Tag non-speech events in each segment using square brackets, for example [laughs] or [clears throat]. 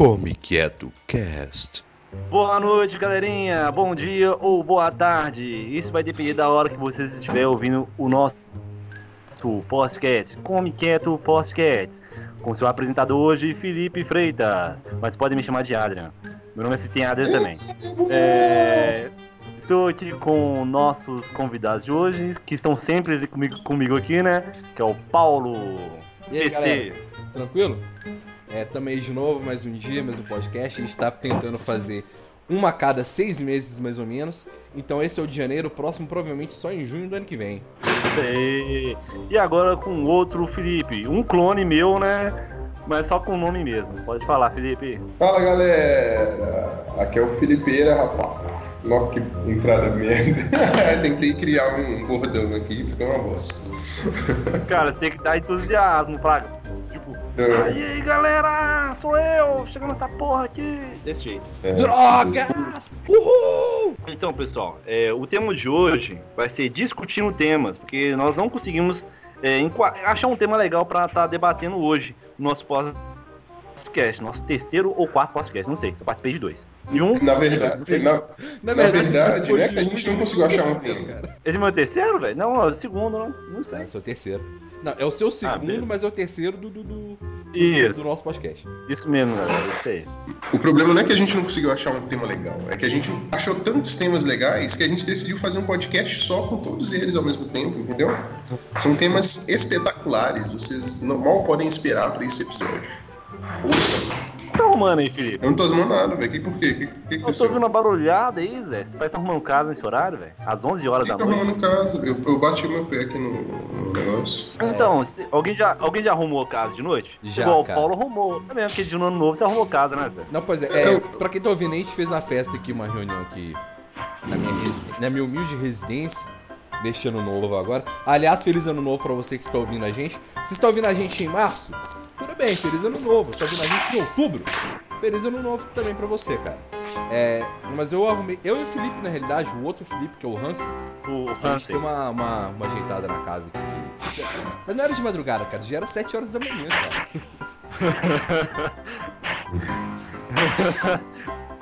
Come Quieto Cast. Boa noite, galerinha. Bom dia ou boa tarde. Isso vai depender da hora que vocês estiverem ouvindo o nosso podcast. Come Quieto Podcast. Com seu apresentador hoje, Felipe Freitas. Mas podem me chamar de Adrian. Meu nome é tem Adrian também. É, Estou aqui com nossos convidados de hoje, que estão sempre comigo, comigo aqui, né? Que é o Paulo. E aí, PC. galera? Tranquilo? É, tamo aí de novo, mais um dia, mais um podcast. A gente tá tentando fazer uma a cada seis meses, mais ou menos. Então esse é o de janeiro, o próximo provavelmente só em junho do ano que vem. E, e agora com outro Felipe, um clone meu, né? Mas só com o nome mesmo. Pode falar, Felipe. Fala galera, aqui é o Felipeira, rapaz. Nossa, que entrada merda. Tentei criar um bordão aqui, ficou uma bosta. Cara, você tem que dar entusiasmo pra. É. aí galera, sou eu, chegando nessa porra aqui. Desse jeito. Drogas! Uhul! Então, pessoal, é, o tema de hoje vai ser discutindo temas, porque nós não conseguimos é, achar um tema legal pra estar debatendo hoje no nosso podcast, nosso terceiro ou quarto podcast, não sei, eu participei de dois. De um, Na verdade, na, na verdade, participou não é de que a gente não do conseguiu achar um terceiro, tema. cara. esse é meu terceiro, velho? Não, é o segundo, não, não É sei. o seu terceiro. Não, é o seu segundo, beleza. mas é o terceiro do, do, do, Isso, do nosso podcast. isso mesmo, galera, isso aí. O problema não é que a gente não conseguiu achar um tema legal, é que a gente achou tantos temas legais que a gente decidiu fazer um podcast só com todos eles ao mesmo tempo, entendeu? São temas espetaculares, vocês não, mal podem esperar pra esse episódio. Ouçam. O que você tá arrumando aí, Felipe? Eu não tô arrumando nada, velho. Que por quê? O que, que, que Eu tô aconteceu? ouvindo uma barulhada aí, Zé. Você parece que tá arrumando casa nesse horário, velho. Às 11 horas da Fica noite. arrumando casa. Eu, eu bati meu pé aqui no, no negócio. Então, se- alguém, já, alguém já arrumou casa de noite? Já, Igual cara. o Paulo arrumou. É mesmo, porque de ano novo você arrumou casa, né, Zé? Não, pois é, é Eu- pra quem tá ouvindo, a gente fez uma festa aqui, uma reunião aqui na minha, resi- na minha humilde residência, deste ano novo agora. Aliás, feliz ano novo pra você que está ouvindo a gente. Se está ouvindo a gente em março, tudo bem, feliz ano novo. Se está ouvindo a gente em outubro, feliz ano novo também pra você, cara. É, mas eu arrumei, eu e o Felipe, na realidade, o outro Felipe, que é o Hansen, O a gente Hansen. deu uma, uma, uma ajeitada na casa aqui. Mas não era de madrugada, cara, já era 7 horas da manhã, cara. [laughs]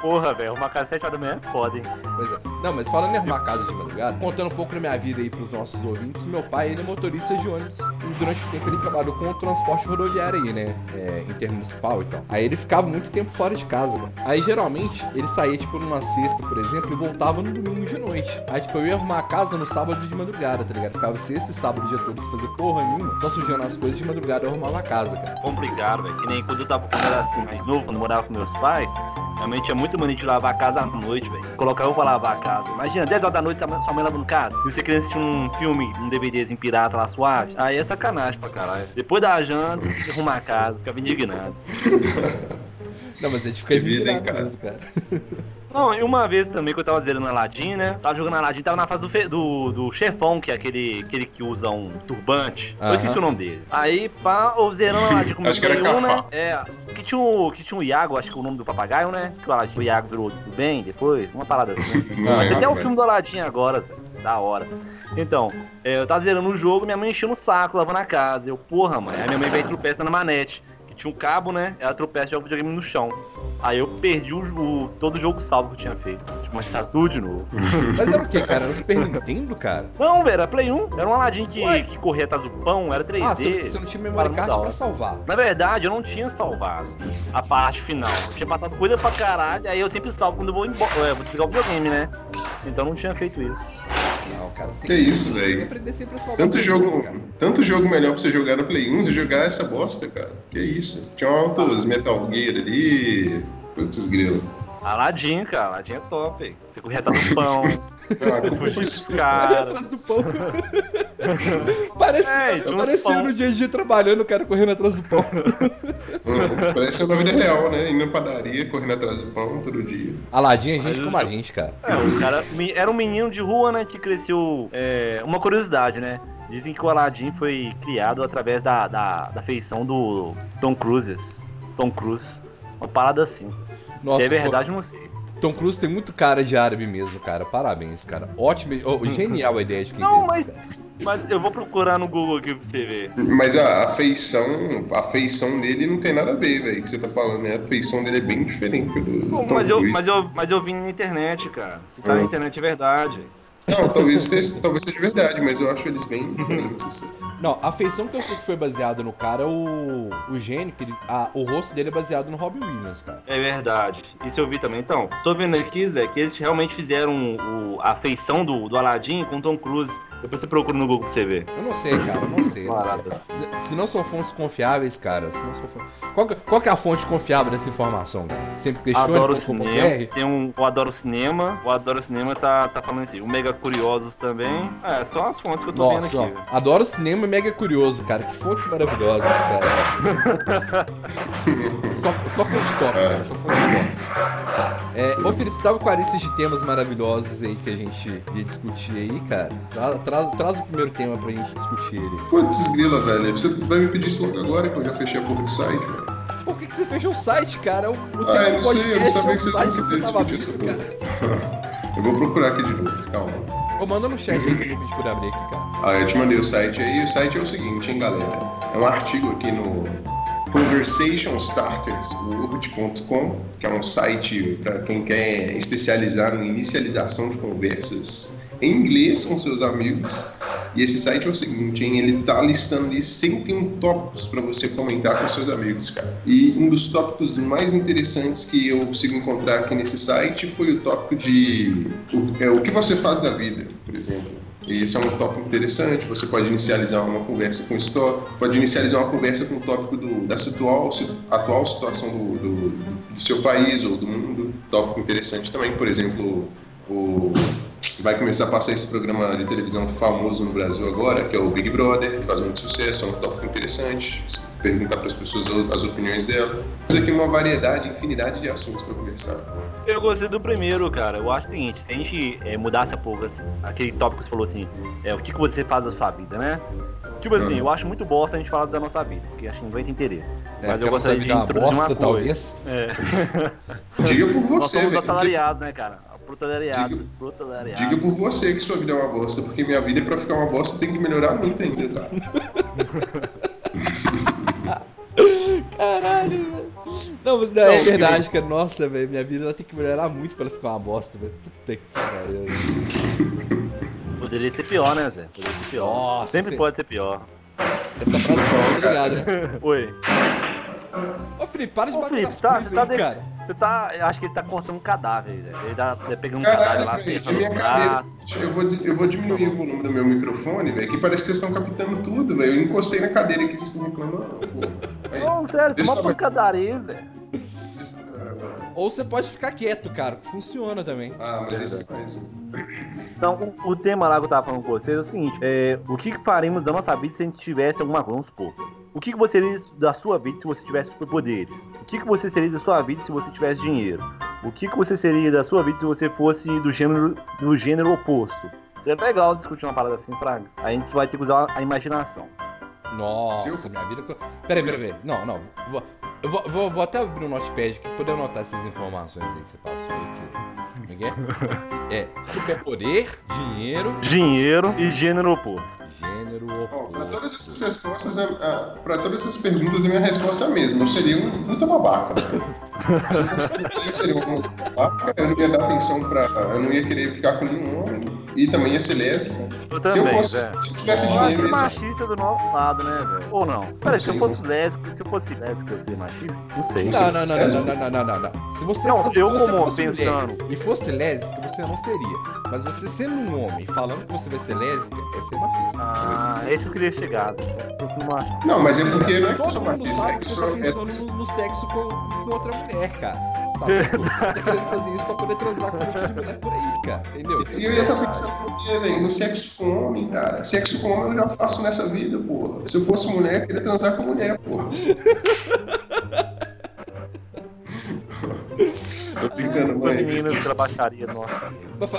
Porra, velho, arrumar casa às 7 horas da manhã é foda, hein? Pois é. Não, mas falando em arrumar casa de madrugada, contando um pouco da minha vida aí pros nossos ouvintes, meu pai, ele é motorista de ônibus. E durante o tempo ele trabalhou com o transporte rodoviário aí, né? É, intermunicipal e tal. Aí ele ficava muito tempo fora de casa, velho. Aí geralmente ele saía, tipo, numa sexta, por exemplo, e voltava no domingo de noite. Aí, tipo, eu ia arrumar a casa no sábado de madrugada, tá ligado? Ficava sexta e sábado o dia todo sem fazer porra nenhuma, só sujando as coisas de madrugada eu arrumava a casa, cara. Complicado, velho. Que nem quando eu tava quando era assim, mais novo, quando eu morava com meus pais, realmente tinha muito mania de lavar a casa à noite, velho. Colocar eu pra lavar a casa. Imagina, 10 horas da noite, sua mãe- lavando casa. E você querendo assistir um filme, um DVDzinho pirata lá suave. Aí é sacanagem pra caralho. Depois da janta, [laughs] você arrumar a casa, ficava indignado. [laughs] Não, mas a gente fica Que vida, hein, indignado cara? mesmo, [laughs] cara. Não, e uma vez também que eu tava zerando Aladdin, né? Tava jogando Aladdin, tava na fase do, fe- do, do chefão, que é aquele, aquele que usa um turbante. Eu Aham. esqueci o nome dele. Aí, pá, eu zerando Aladdin com [laughs] Acho que era 1, né? É, que tinha, o, que tinha o Iago, acho que é o nome do papagaio, né? Que o Aladdin, o Iago virou do bem depois, uma parada assim. [laughs] Não Ah, é, Tem até o filme do Aladdin agora, da hora. Então, é, eu tava zerando o jogo, minha mãe enchendo o saco, lavando a casa. Eu, porra, mãe. Aí minha mãe veio e tropeça na manete. Que tinha um cabo, né? Ela tropeça e joga o videogame no chão. Aí eu perdi o, o- todo o jogo salvo que eu tinha feito. Tive que começar tudo de novo. [laughs] Mas era o quê, cara? Era o Super Nintendo, cara? Não, velho, era Play 1. Era um Aladdin que, Ué? que corria atrás do pão, era 3D. Ah, você, você não tinha memory Para card pra salvar. Na verdade, eu não tinha salvado a parte final. Eu tinha passado coisa pra caralho, aí eu sempre salvo quando eu vou embora. É, vou desligar o videogame, né? Então eu não tinha feito isso. Não, cara, Que tem isso, que velho. Tanto jogo, cara. tanto jogo melhor pra você jogar no Play 1 e jogar essa bosta, cara. Que isso. Tinha altos Metal Gear ali. Putz, grilo. Aladdin, cara, Aladdin é top. hein? Você corria atrás do [laughs] pão, você como fugia caras. Atrás do pão. [laughs] Parece, É, parecia pão. no dia a dia trabalhando, o cara correndo atrás do pão. Hum, Parece na vida real, né? Indo na padaria, correndo atrás do pão todo dia. Aladim é gente como a gente, cara. É, o cara me- era um menino de rua, né, que cresceu. é, uma curiosidade, né? Dizem que o Aladdin foi criado através da, da, da feição do Tom Cruise. Tom Cruise. Uma parada assim. Nossa, é verdade, não sei. Tom Cruise tem muito cara de árabe mesmo, cara. Parabéns, cara. Ótimo, oh, [laughs] genial a ideia de quem Não, fez mas, mas eu vou procurar no Google aqui pra você ver. Mas a, a feição, a feição dele não tem nada a ver, velho. Que você tá falando, né? A feição dele é bem diferente do. Do Tom mas, eu, mas, eu, mas eu vi na internet, cara. Se tá na Hum. internet é verdade. Não, talvez seja, talvez seja verdade, mas eu acho eles bem diferentes. assim. Não, a feição que eu sei que foi baseada no cara é o, o gênio, que ele, a- o rosto dele é baseado no Robin Williams, cara. É verdade. Isso eu vi também. Então, tô vendo aqui, Zé, que eles realmente fizeram o- a feição do, do Aladdin com Tom Cruise. Depois você procura no Google pra você ver. Eu não sei, cara, eu não sei. eu não sei. Se, se não são fontes confiáveis, cara, se não são fontes... Qual, que- qual que é a fonte confiável dessa informação? cara? Sempre questione Adoro ponto cinema. Tem um. O Adoro Cinema. O Adoro Cinema tá, tá falando assim. O Mega Curiosos também. É, são as fontes que eu tô Nossa, vendo ó, aqui. velho. adoro cinema e mega curioso, cara. Que fontes maravilhosas, cara. [laughs] só, só fonte top, cara. Só fonte top. É, ô Felipe, você tava com a lista de temas maravilhosos aí que a gente ia discutir aí, cara. Tra- tra- traz o primeiro tema pra gente discutir ele. Putz, grila, velho. Você vai me pedir isso logo agora que eu já fechei a porra do site, velho. Por que, que você fechou o site, cara? O, o Ah, eu não sei, eu não é sabia o que vocês iam querer discutir essa porra. [laughs] Eu vou procurar aqui de novo, calma. Ô, manda no chat aí que eu pedi por abrir aqui, cara. Ah, eu te mandei o site aí. O site é o seguinte, hein, galera. É um artigo aqui no conversationstartersworld.com, que é um site para quem quer especializar em inicialização de conversas em inglês com seus amigos. E esse site é o seguinte, hein? Ele tá listando ali 101 tópicos para você comentar com seus amigos, cara. E um dos tópicos mais interessantes que eu consigo encontrar aqui nesse site foi o tópico de o, é, o que você faz da vida, por exemplo. Esse é um tópico interessante. Você pode inicializar uma conversa com esse tópico, pode inicializar uma conversa com o tópico do, da atual situação do, do, do seu país ou do mundo. Tópico interessante também, por exemplo, o, vai começar a passar esse programa de televisão famoso no Brasil agora, que é o Big Brother, que faz muito sucesso, é um tópico interessante. Perguntar para as pessoas as opiniões dela. Temos aqui uma variedade, infinidade de assuntos para conversar. Eu gostei do primeiro, cara. Eu acho o seguinte, se a gente é, mudasse a pouco, assim, aquele tópico que você falou assim, é, o que, que você faz da sua vida, né? Tipo assim, Uhum. eu acho muito bosta a gente falar da nossa vida, porque acho que ninguém tem interesse. É, Mas eu a nossa gostaria de vida é uma introduzir uma bosta, coisa. talvez. É. Diga por Nós você, somos velho. assalariados, né, cara? Proletariado, Diga- proletariado. Diga por você que sua vida é uma bosta, porque minha vida, pra ficar uma bosta, tem que melhorar muito ainda, tá? [laughs] Caralho, velho. Não, mas é verdade, cara. Nossa, velho, minha vida ela tem que melhorar muito pra ela ficar uma bosta, velho. Puta que pariu. Poderia ser pior, né, Zé? Poderia ser pior. Nossa, Sempre cê- pode ser pior. Essa frase foi tá ligado, né? [laughs] Oi. Ô, Felipe, para de Ô, bater Felipe, nas tá, coisas você tá, aí, de- cara. Você tá. Eu acho que ele tá cortando um cadáver, Zé. Ele tá tá pegando um cadáver lá, velho, acertando minha cadeira. Eu vou, des- eu vou diminuir o volume do meu microfone, velho, que parece que vocês estão captando tudo, velho. Eu encostei na cadeira aqui, vocês estão reclamando. Não, sério, Deixa uma pancadaria, agora. Ou você pode ficar quieto, cara. que Funciona também. Ah, mas esse é mais um. Então, o, o tema lá que eu tava falando com vocês é o seguinte: é, o que, que faríamos da nossa vida se a gente tivesse alguma coisa? Vamos supor. O que, que você seria da sua vida se você tivesse superpoderes? O que, que você seria da sua vida se você tivesse dinheiro? O que, que você seria da sua vida se você fosse do gênero, do gênero oposto? Seria legal discutir uma parada assim pra. A gente vai ter que usar a imaginação. Nossa, minha vida. Peraí, peraí, peraí. Não, não. Vou, eu vou, vou, vou até abrir o notepad aqui pra poder anotar essas informações aí que você passou aí. Que... Como é que é? É superpoder, dinheiro, Dinheiro e gênero oposto. gênero Ó, pra todas oposto. essas respostas, a, a, pra todas essas perguntas, a minha resposta é a mesma. Eu seria um puta babaca. velho. Se eu fosse eu seria uma babaca, eu não ia dar atenção pra. Eu não ia querer ficar com nenhum homem. E também ia ser lésbico. Eu também, se eu, fosse, é. se eu tivesse dinheiro... Eu machista do nosso lado, né, velho? Ou não? Peraí, se eu fosse lésbico, se eu fosse lésbico, eu ia ser machista? Não sei. Não, não, não, não, não, não, não, Se você não, fosse, eu se você fosse pensando... mulher e fosse lésbico você não seria. Mas você sendo um homem falando que você vai ser lésbico, é ser machista. Ah, é isso que eu queria chegar. Não, mas é porque não é que eu sou machista. Todo mundo sabe que você tá é- pensando no, sexo com outra mulher, cara. Sabe? Tipo, você querendo fazer isso só poder transar com outra mulher por aí, cara. Entendeu? e eu ia estar pensando no quê, velho? No sexo com homem, cara. Sexo com homem eu já faço nessa vida, porra. Se eu fosse mulher, eu queria transar com mulher, porra. [laughs] meninas pela baixaria nossa.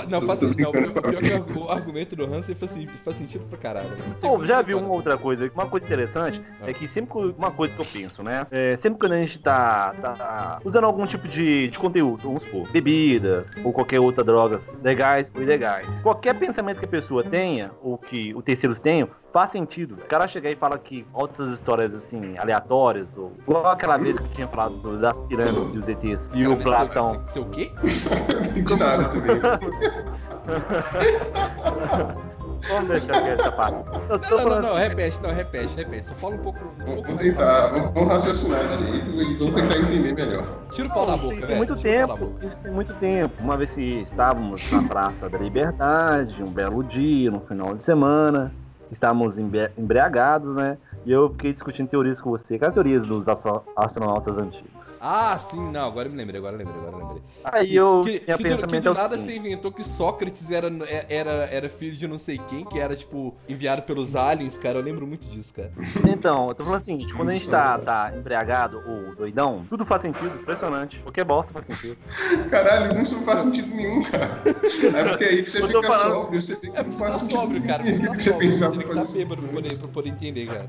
Não, faz sentido. Não, brincando, pior que o- o argumento do Hansen faz, faz sentido pra caralho. né? Pô, já viu uma outra coisa? Uma coisa interessante Ah. é que sempre que uma coisa que eu penso, né? É, sempre quando a gente tá, tá usando algum tipo de, de conteúdo, vamos supor, bebidas ou qualquer outra drogas legais ou ilegais. Qualquer pensamento que a pessoa tenha, ou que os terceiros tenham, faz sentido. O cara chegar e fala que outras histórias assim, aleatórias, ou igual aquela vez que tinha falado do- das pirâmides e os ETs. E o Platão. Seu, seu quê? [laughs] Não entendi nada também. [laughs] Vamos deixar aqui essa parte. Não, não, falando não, repete, não, repete, repete. Só fala um pouco. Um pouco Vamos tentar, vamos, vamos raciocinar direito e vamos tentar entender melhor. Tira o pau da Isso boca, tem velho. muito o tempo, isso tem muito tempo. Uma vez que estávamos na Praça da Liberdade, um belo dia, no final de semana, estávamos embriagados, né? E eu fiquei discutindo teorias com você. Quais teorias dos astro- astronautas antigos? Ah, sim, não, agora eu me lembrei, agora eu lembrei, agora eu lembrei. Aí eu que, tinha que, do, que do é nada você inventou que Sócrates era, era, era filho de não sei quem, que era, tipo, enviado pelos aliens, cara. Eu lembro muito disso, cara. Então, eu tô falando o seguinte, quando a gente tá, tá embriagado ou doidão, tudo faz sentido, impressionante. Qualquer bosta faz sentido. Caralho, isso não faz sentido nenhum, cara. É porque aí que você fica falando- sóbrio, você vê que É porque não você tá sóbrio, cara. Você tá que você sóbrio. Você pensava tem que fazer bêbado pra poder, pra poder entender, cara.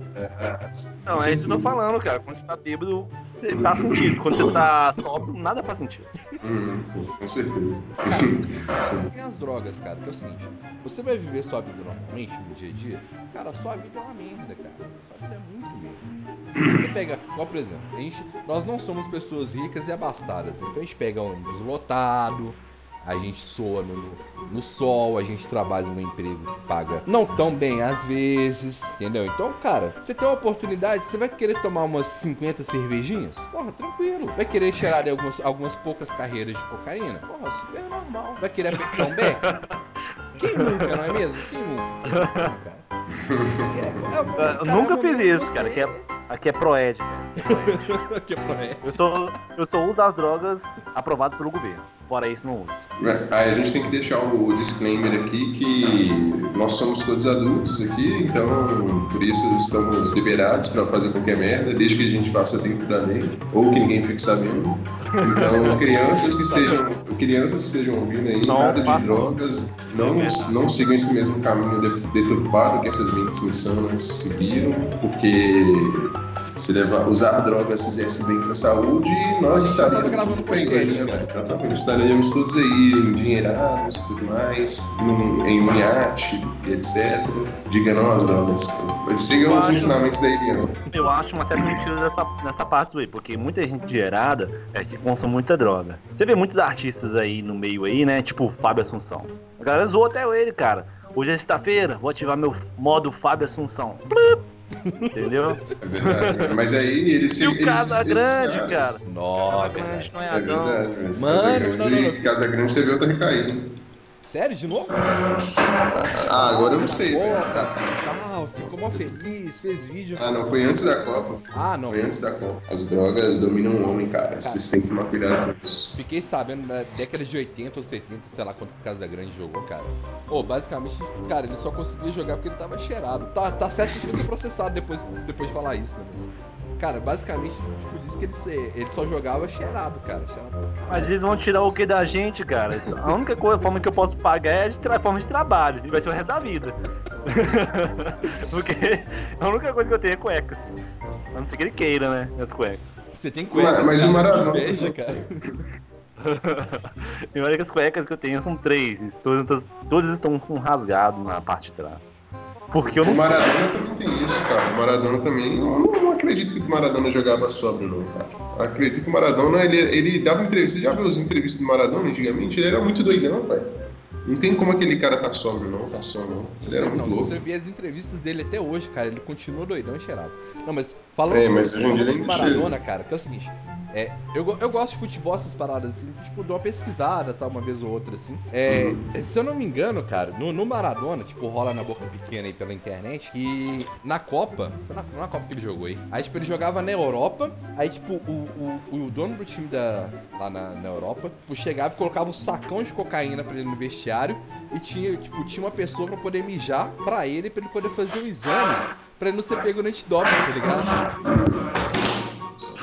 Não, é isso que eu tô falando, cara. Quando você tá bêbado, você faz sentido. Quando você tá sóbrio, nada faz sentido. Hum, com certeza. [laughs] Sim. Tem as drogas, cara, que é o seguinte: você vai viver sua vida normalmente no dia a dia, cara, sua vida é uma merda, cara. Sua vida é muito merda. Você pega, igual por exemplo, a gente, nós não somos pessoas ricas e abastadas, né? Então a gente pega ônibus lotado, a gente soa no, no, sol, a gente trabalha num emprego que paga não tão bem às vezes, entendeu? Então, cara, você tem uma oportunidade, você vai querer tomar umas 50 cervejinhas? Porra, tranquilo. Vai querer cheirar algumas, algumas poucas carreiras de cocaína? Porra, super normal. Vai querer apertar um beck? Quem nunca, não é mesmo? Quem nunca? Cara. É, é, Eu cara, nunca é fiz isso, de cara. você- Que é, aqui é. Proed. Que é é. [laughs] Eu só, eu só uso as drogas aprovadas pelo governo. Fora isso, não uso. Aí a gente tem que deixar o disclaimer aqui que nós somos todos adultos aqui, então por isso estamos liberados para fazer qualquer merda, desde que a gente faça dentro da lei, ou que ninguém fique sabendo. Então, [laughs] crianças que estejam, crianças que estejam ouvindo aí, Não nada de drogas, não, não sigam esse mesmo caminho de- deturpado que essas mentes insanas seguiram, porque se levar, usar drogas fizesse bem para a saúde, nós estaríamos Tava gravando podcast, né? cara. Exatamente. Estaríamos todos aí endinheirados e tudo mais, num, em iate, e etc. Diga não às drogas. Sigam os ensinamentos da Eliana. Eu acho uma certa mentira nessa, nessa parte aí, porque muita gente gerada é que consome muita droga. Você vê muitos artistas aí no meio aí, né? Tipo Fábio Assunção. A galera zoou até ele, cara. Hoje é sexta-feira, vou ativar meu modo Fábio Assunção. Plup. Entendeu? É verdade. Mas aí eles E o eles- Casa esses Grande, caras- cara. Nossa, Casa Grande não é É Adão. verdade. Mano, Casa Grande- não, não, não. Casa Grande teve outra recaída. Sério, de novo? Ah, agora eu não sei. Pô, cara, tal, ficou mó feliz, fez vídeo. Ah, não, foi antes da Copa. Ah, não. Foi antes da Copa. As drogas dominam o homem, cara. Vocês têm que tomar cuidado com isso. Fiquei sabendo na década de 80 ou 70, sei lá quanto Casa Grande jogou, cara. Ô, basicamente, cara, ele só conseguia jogar porque ele tava cheirado. Tá, tá certo que ele vai ser processado depois, depois de falar isso, né? Mas, cara, basicamente, tipo, disse que ele, se- ele só jogava cheirado, cara. Cheirado. Mas eles vão tirar o que da gente, cara? A única coisa, forma que eu posso pagar é de tra- forma de trabalho. E vai ser o resto da vida. [laughs] Porque a única coisa que eu tenho é cuecas. A não ser que ele queira, né? As cuecas. Você tem cuecas, Mas- mas cara, o Maradona- que inveja, cara. [laughs] E olha que as cuecas que eu tenho são três. Todas, todas estão com rasgado na parte de trás. Porque eu O não sei. Maradona também tem isso, cara. O Maradona também. Eu não, não acredito que o Maradona jogava sóbrio, não, cara. Acredito que o Maradona, ele, ele dava entrevista. Você já viu as entrevistas do Maradona antigamente? Ele era muito doidão, pai. Não tem como aquele cara tá sóbrio, não. Tá só, não. Se Ele você, era não, muito se louco. você ver as entrevistas dele até hoje, cara, ele continua doidão e cheirado. Não, mas falando É, sobre, mas hoje falando ele sobre ainda Maradona, cara, que é o seguinte. É, eu, eu gosto de futebol, essas paradas assim, tipo, dou uma pesquisada, tá, uma vez ou outra, assim. É, Se eu não me engano, cara, no, no Maradona, tipo, rola na boca pequena aí pela internet, que na Copa, foi na, na Copa que ele jogou aí, aí, tipo, ele jogava na Europa, aí, tipo, o, o, o dono do time da, lá na, na Europa, tipo, chegava e colocava um sacão de cocaína pra ele no vestiário, e tinha, tipo, tinha uma pessoa pra poder mijar pra ele, pra ele poder fazer o exame, pra ele não ser pego no antidoping, tá ligado?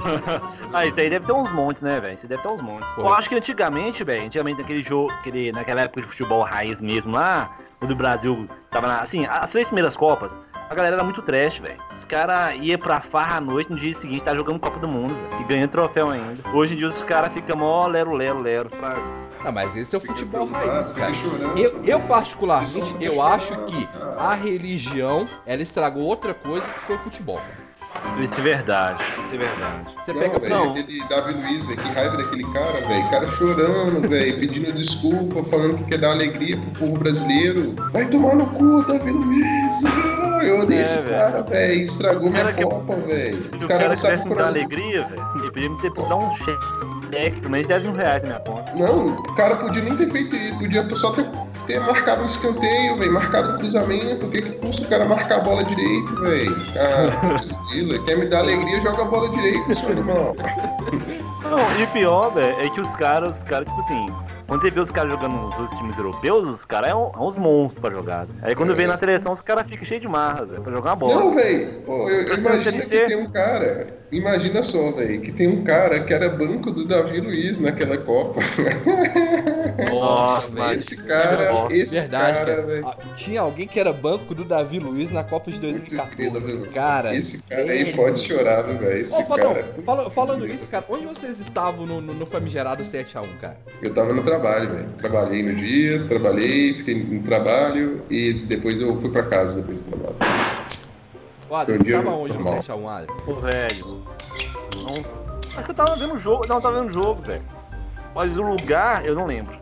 [laughs] ah, isso aí deve ter uns montes, né, velho? Isso aí deve ter uns montes. Pô. Eu acho que antigamente, velho, antigamente naquele jogo, aquele, naquela época de futebol raiz mesmo lá, quando o Brasil tava na. Assim, as três primeiras Copas, a galera era muito trash, velho. Os caras iam pra farra à noite, no dia seguinte tá jogando Copa do Mundo, Zé, e ganhando troféu ainda. Hoje em dia os caras ficam mó lero, lero, lero. Pra... Não, mas esse é o futebol raiz, cara. Eu, eu particularmente, eu acho que a religião, ela estragou outra coisa que foi o futebol. cara. Isso é verdade, isso é verdade. Você Não, pega, velho, não. aquele Davi Luiz, velho, que raiva daquele cara, velho. Cara chorando, velho, pedindo desculpa, falando que quer dar alegria pro povo brasileiro. Vai tomar no cu, Davi Luiz. Eu odeio É, esse cara, velho. Estragou minha que- Copa, velho. O cara cara não sabe me dar alegria, velho, ele podia me ter dar um cheque, pelo menos 10 mil reais na minha conta. Não, o cara podia nem ter feito isso, podia só ter, marcado um escanteio, velho, marcado um cruzamento. O que que custa o cara marcar a bola direito, velho? Ah. [laughs] Quer me dar alegria, joga a bola direito, seu animal. Não, e pior, velho, é que os caras, os caras, tipo assim, quando você vê os caras jogando nos outros times europeus, os caras é, um, é uns monstros pra jogar. velho. Aí quando É. vem na seleção, os caras ficam cheios de marras, velho, pra jogar uma bola. Não, velho. Imagina ser. que tem um cara. Imagina só, velho, que tem um cara que era banco do Davi Luiz naquela Copa. [laughs] Nossa, mas- esse cara, Nossa, esse Verdade, cara, velho. Ah, Tinha alguém que era banco do Davi Luiz na Copa de Muito estrela, 2014. velho. Cara, Esse cara aí sério? pode chorar, velho. Esse Ô, cara. fala- falando isso, cara, onde vocês estavam no, no, no famigerado 7x1, cara? Eu tava no trabalho, velho. Trabalhei no dia, trabalhei, fiquei no trabalho e depois eu fui pra casa depois do trabalho. Ô, Adam, um você tava onde no normal. 7x1, Adam? Pô, velho. Não, acho que eu tava vendo o jogo. Não, eu tava vendo o jogo, velho. Mas o lugar, eu não lembro.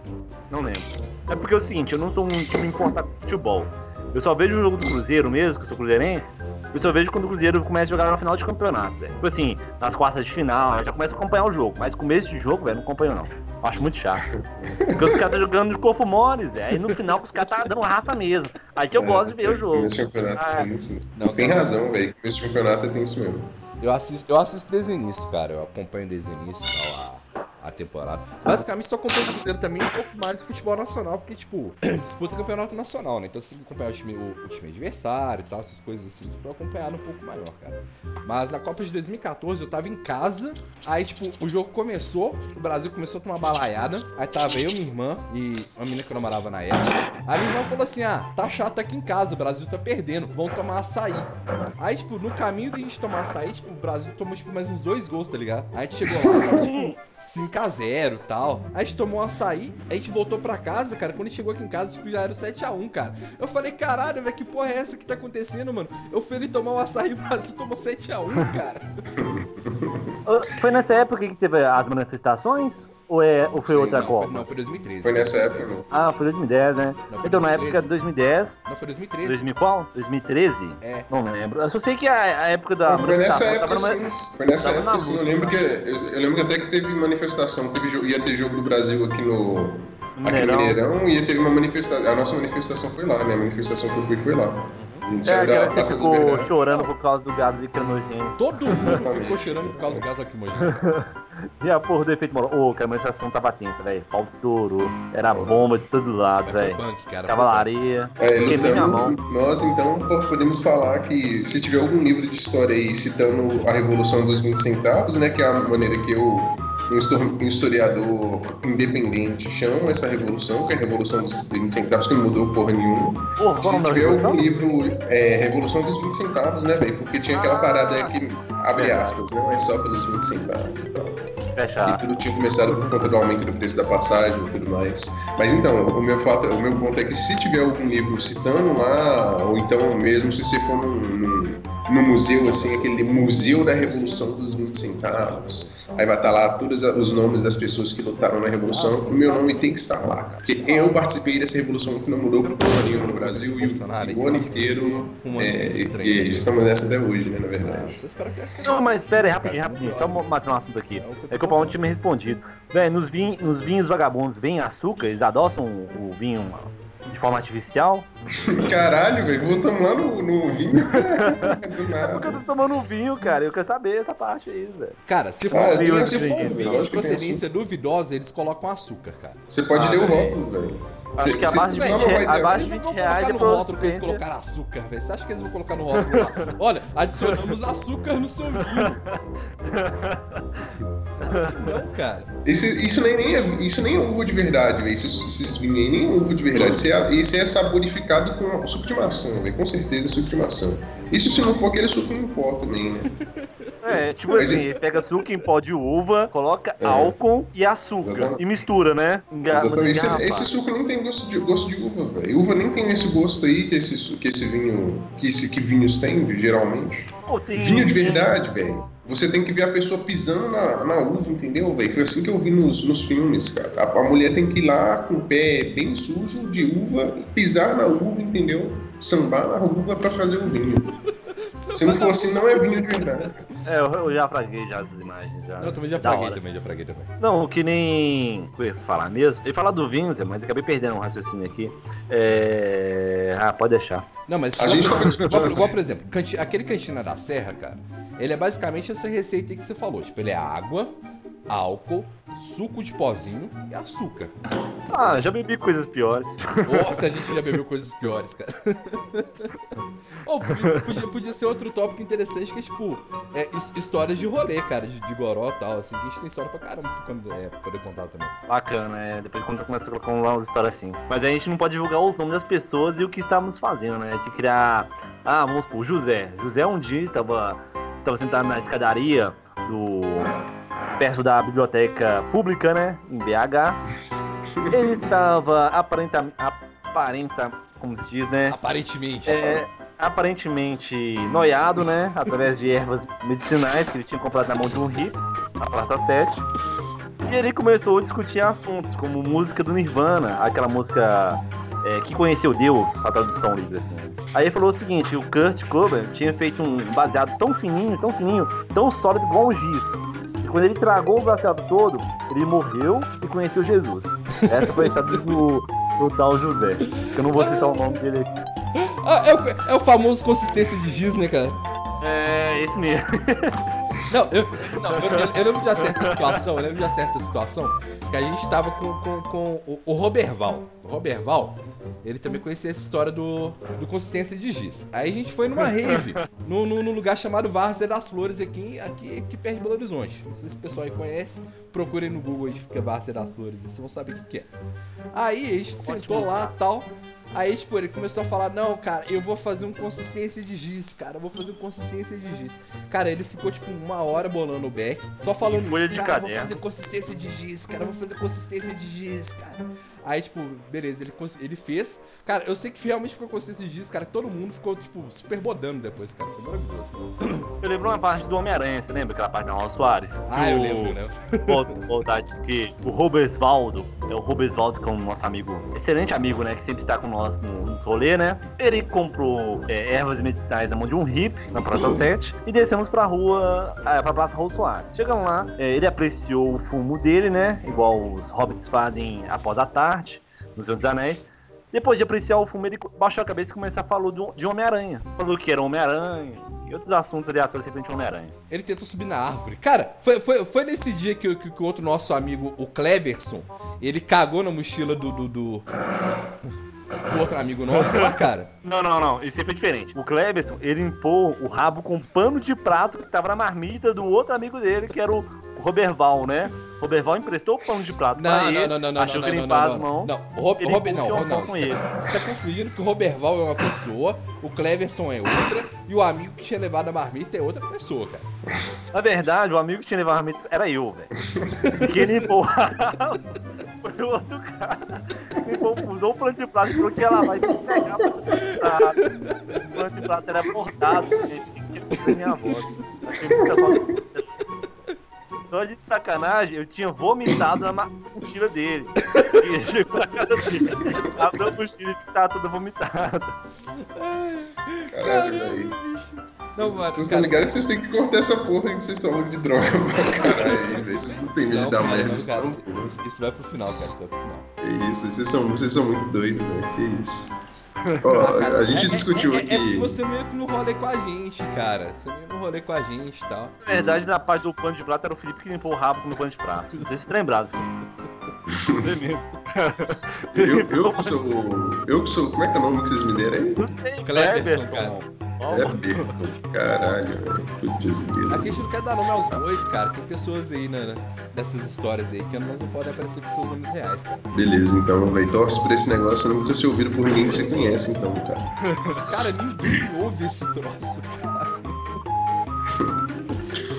Não lembro. É porque é o seguinte, eu não tô muito me importar com futebol. Eu só vejo o jogo do Cruzeiro mesmo, que eu sou cruzeirense. Eu só vejo quando o Cruzeiro começa a jogar na final de campeonato, velho. Tipo assim, nas quartas de final, eu já começo a acompanhar o jogo. Mas começo de jogo, velho, não acompanho não. Acho muito chato. Porque os caras tá jogando de corpo mole, velho. Aí no final os caras tá dando raça mesmo. Aí que eu gosto de ver o jogo. Começo de campeonato Ah. tem isso. Não, Você tem cara. razão, velho. Começo de campeonato tem isso mesmo. Eu assisto, eu assisto desde o início, cara. Eu acompanho desde o início tal, a, a temporada. Basicamente, só acompanho o Cruzeiro também um pouco mais de futebol nacional, porque, tipo, [clears throat] disputa campeonato nacional, né? Então você tem que acompanhar o time, o, o time adversário e tal, essas coisas assim, pra eu acompanhar um pouco maior, cara. Mas na Copa de 2014 eu tava em casa, aí, tipo, o jogo começou, o Brasil começou a tomar balaiada, aí tava eu, minha irmã e uma menina que eu namorava na época. Aí minha irmã falou assim: ah, tá chato aqui em casa, o Brasil tá perdendo, vão tomar açaí. Aí, tipo, no caminho da gente tomar açaí, tipo, o Brasil tomou, tipo, mais uns dois gols, tá ligado? Aí a gente chegou lá, tava, tipo, 5x0 e tal. A gente tomou um açaí, aí a gente voltou pra casa, cara. Quando a gente chegou aqui em casa, tipo, já era o 7x1, cara. Eu falei, caralho, velho, que porra é essa que tá acontecendo, mano? Eu fui ali tomar um açaí e [laughs] o Brasil tomou 7x1, cara. [laughs] Foi nessa época que teve as manifestações? Ou, é, ou foi Sim, outra Não, Copa? foi, não, foi 2013. Foi nessa época, não. Ah, foi 2010, né? Não, foi então, na 2013. época de 2010, Não, foi 2013. 2000 qual? 2013? É. Não lembro. Eu só sei que a, a época da Não, foi nessa manifestação época, tava sim. Foi nessa tava na época, sim. Eu lembro que, eu, eu lembro que até que teve manifestação. Teve, ia ter jogo do Brasil aqui no, aqui no Mineirão. Mineirão e teve uma manifestação. A nossa manifestação foi lá, né? A manifestação que eu fui foi lá. A gente É, saiu da que da ficou chorando por causa do gás lacrimogêneo. Todo mundo ficou cheirando por causa do gás lacrimogêneo. [laughs] E a porra do efeito moral. Ô, que a manifestação tava tensa, velho. Pau estourou. Era bomba de todo lado, velho. Cavalaria. É, lutando, nós então podemos falar que se tiver algum livro de história aí citando a Revolução dos 20 centavos, né, que é a maneira que eu, um histor- historiador independente chama essa revolução, que é a Revolução dos 20 centavos, que não mudou porra nenhuma. O Se tiver algum livro, é Revolução dos 20 centavos, né, velho? Porque tinha aquela Ah, parada que abre verdade. aspas, não é só pelos 20 centavos e tal. E tudo tinha começado por conta do aumento do preço da passagem e tudo mais. Mas então, o meu, fato, o meu ponto é que se tiver algum livro citando lá, ou então mesmo se você for num, num, num museu, assim, aquele Museu da Revolução dos 20 Centavos, aí vai estar lá todos os nomes das pessoas que lutaram na Revolução, o meu nome tem que estar lá, cara. Porque eu participei dessa Revolução que não mudou por porra nenhuma no Brasil e o, e o ano inteiro. É, e, estranho. e estamos nessa até hoje, né, na verdade. Espera que Não, mas pera aí, rapidinho, rapidinho. Só matar um assunto aqui. É que o Paulo não tinha me respondido. Véi, nos, vin nos vinhos vagabundos vem açúcar? Eles adoçam o vinho de forma artificial? Caralho, velho, voltamos lá no, no vinho. Do É porque eu tô tomando vinho, cara. Eu quero saber essa parte aí, velho. Cara, se for, Ah, se tem for um vinho de procedência duvidosa, eles colocam açúcar, cara. Você pode Ah, ler o rótulo, velho. Acho Cê- que abaixo de cê 20, não vai reais- dar- abaixo Eles de não 20 vão reais colocar é no rótulo pra eles vocês. colocar açúcar, velho. Você acha que eles vão colocar no rótulo lá? Olha, adicionamos açúcar no seu vinho. [laughs] Não, cara. Isso, isso, nem, nem é, isso nem é uva de verdade, velho. Esses, esses vinhos aí nem é uva de verdade. Isso é, isso é saborificado com suco de maçã, velho. Com certeza é suco de maçã. Isso se não for aquele suco em pó também, né? É, tipo Mas assim, ele pega açúcar em pó de uva, coloca É. álcool e açúcar Exatamente. e mistura, né? Enga- Exatamente. Esse, esse suco nem tem gosto de, gosto de uva, velho. Uva nem tem esse gosto aí que esse, que esse vinho. Que, esse, que vinhos têm, geralmente. Pô, tem- Vinho de tem- verdade, velho. Você tem que ver a pessoa pisando na, na uva, entendeu, velho? Foi assim que eu vi nos, nos filmes, cara. A, a mulher tem que ir lá com o pé bem sujo de uva, pisar na uva, entendeu? Sambar na uva pra fazer o vinho. Se não for assim, não é vinho de verdade. É, eu, eu já fraguei já essas imagens. Já. Não, eu também já fraguei também, já fraguei também. Não, o que nem. Eu ia falar mesmo. Eu ia falar do vinho, Zé, mas acabei perdendo um raciocínio aqui. É. Ah, pode deixar. Não, mas A igual, gente discutindo, igual, igual, né? por exemplo, aquele cantina da serra, cara, ele é basicamente essa receita aí que você falou. Tipo, ele é água, álcool, suco de pozinho e açúcar. Ah, já bebi coisas piores. Nossa, a gente já bebeu [laughs] coisas piores, cara. [laughs] Ou podia, podia, podia ser outro tópico interessante que é tipo, é, his- histórias de rolê, cara, de, de goró e tal, assim, que a gente tem história pra caramba pra quando- é, poder contar também. Bacana, é. Depois quando começa a colocar umas histórias assim. Mas a gente não pode divulgar os nomes das pessoas e o que estávamos fazendo, né? De criar. Ah, vamos supor, José. José um dia estava, estava sentado na escadaria do. perto da biblioteca pública, né? Em BH. Ele estava aparenta. aparenta. como se diz, né? Aparentemente. É, aparentemente noiado, né? Através de ervas medicinais que ele tinha comprado na mão de um hippie, na Praça 7. E ele começou a discutir assuntos como música do Nirvana, aquela música é, que conheceu Deus, a tradução livre assim. Aí ele falou o seguinte, o Kurt Cobain tinha feito um baseado tão fininho, tão fininho, tão sólido igual um giz. E quando ele tragou o baseado todo, ele morreu e conheceu Jesus. Essa foi a história do, do tal José. Que eu não vou citar o nome dele aqui. Ah, é, o, é o famoso consistência de giz, né, cara? É, esse mesmo. [laughs] Não, eu, não eu, eu- lembro de uma certa situação, eu lembro de uma certa situação que a gente tava com, com, com o, o Roberval. O Roberval, ele também conhecia essa história do, do consistência de giz. Aí a gente foi numa rave, num lugar chamado Várzea das Flores, aqui, aqui, aqui perto de Belo Horizonte. Não sei se o pessoal aí conhece, procurem no Google aí, fica Várzea das Flores, vocês vão saber o que, que é. Aí a gente sentou lá tal. Aí, tipo, ele começou a falar, não, cara, eu vou fazer um consistência de giz, cara, eu vou fazer um consistência de giz. Cara, ele ficou, tipo, uma hora bolando o back, só falando Folha isso, de cara, eu vou caderno. fazer consistência de giz, cara, eu vou fazer consistência de giz, cara. Aí, tipo, beleza, ele, ele fez. Cara, eu sei que realmente ficou consistência de giz, cara, todo mundo ficou, tipo, super bodando depois, cara, foi maravilhoso. cara. Eu lembro uma parte do Homem-Aranha, você lembra aquela parte da Raul Soares? Ah, eu O- lembro, né? Vontade que o Robesvaldo, é o Robesvaldo que é um nosso amigo, excelente amigo, né? Que sempre está com nós no- nos rolê, né? Ele comprou é, ervas medicinais na mão de um hippie, na Praça [laughs] 7, e descemos pra rua, ah, pra Praça Raul Soares. Chegamos lá, é, ele apreciou o fumo dele, né? Igual os hobbits fazem após a tarde, no Senhor dos Anéis. Depois de apreciar o fumo, ele baixou a cabeça e começou a falar de Homem-Aranha. Falou que era Homem-Aranha e outros assuntos aleatórios referente ao Homem-Aranha. Ele tentou subir na árvore. Cara, foi, foi, foi nesse dia que, o- que, que o outro nosso amigo, o Cleverson, ele cagou na mochila do. do, do, do outro amigo nosso lá, cara. [laughs] Não, não, não. Isso sempre é diferente. O Cleberson, ele limpou o rabo com pano de prato que tava na marmita do outro amigo dele, que era o Roberval, né? O Roberval emprestou o pano de prato pra Não, ele, não, não, não, achou não, que não, limpar não, as não, mãos. não. O Rob, Rob, não, não, você ele. tá, você tá confundindo que o Roberval é uma pessoa, o Cleverson é outra, e o amigo que tinha levado a marmita é outra pessoa, cara. Na verdade, o amigo que tinha levado a marmita era eu, velho. Quem limpou o [laughs] foi o outro cara. Limpou, usou o pano de prato e falou que ia lavar e pegar o pano de prato. O pano de prato era bordado, gente. Que minha voz. Achei muita. Só de sacanagem, eu tinha vomitado na mochila dele. E ele chegou na casa dele, abriu a mochila e tava toda vomitada. Caralho, velho. Não, mano, Vocês estão ligados que vocês têm que cortar essa porra aí que vocês estão de droga pra caralho velho. Vocês não tem medo de dar cara, merda, não, isso cara, não, isso, pô. isso- isso vai pro final, cara, isso vai pro final. Que isso, vocês são, vocês são muito doidos, velho. Que isso. Ó, a gente É- discutiu é, é, É porque aqui. você meio que no rolê com a gente, cara. Você meio no rolê com a gente e tal. Na verdade, na parte do pano de prato era o Felipe que limpou o rabo com o pano de prato. Não sei se você tá lembrado, Felipe. [laughs] Você mesmo. Eu, eu que sou. Eu que sou. Como é que é o nome que vocês me deram aí? Não sei, Cleberson, Cleberson. É Beco. Caralho, velho. Putz, grilo. Aqui a gente não quer dar nome aos bois, cara. Tem pessoas aí né, dessas histórias aí que nós não podem aparecer com seus nomes reais, cara. Beleza, então, velho. Torce por esse negócio. Eu nunca ser ouvido por ninguém que você conhece, então, cara. [laughs] Cara, ninguém ouve esse troço, cara.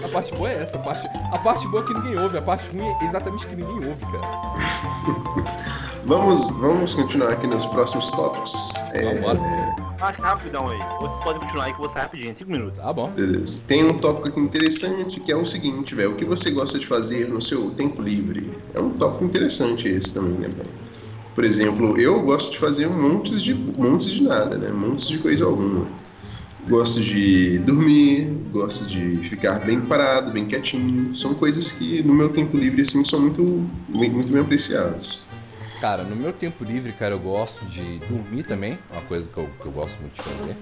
A parte boa é essa, a parte, a parte boa é que ninguém ouve, a parte ruim é exatamente que ninguém ouve, cara. [laughs] Vamos, vamos continuar aqui nos próximos tópicos. É, Vambora. Mais rapidão aí. Vocês podem continuar aí que eu vou sair rapidinho, 5 minutos. Tá bom. Beleza. Tem um tópico aqui interessante que é o seguinte, velho. O que você gosta de fazer no seu tempo livre? É um tópico interessante esse também, né, velho? Por exemplo, eu gosto de fazer montes de, montes de nada, né? Montes de coisa alguma. Gosto de dormir, gosto de ficar bem parado, bem quietinho. São coisas que no meu tempo livre, assim, são muito, muito bem apreciadas. Cara, no meu tempo livre, cara, eu gosto de dormir também. É uma coisa que eu, que eu gosto muito de fazer.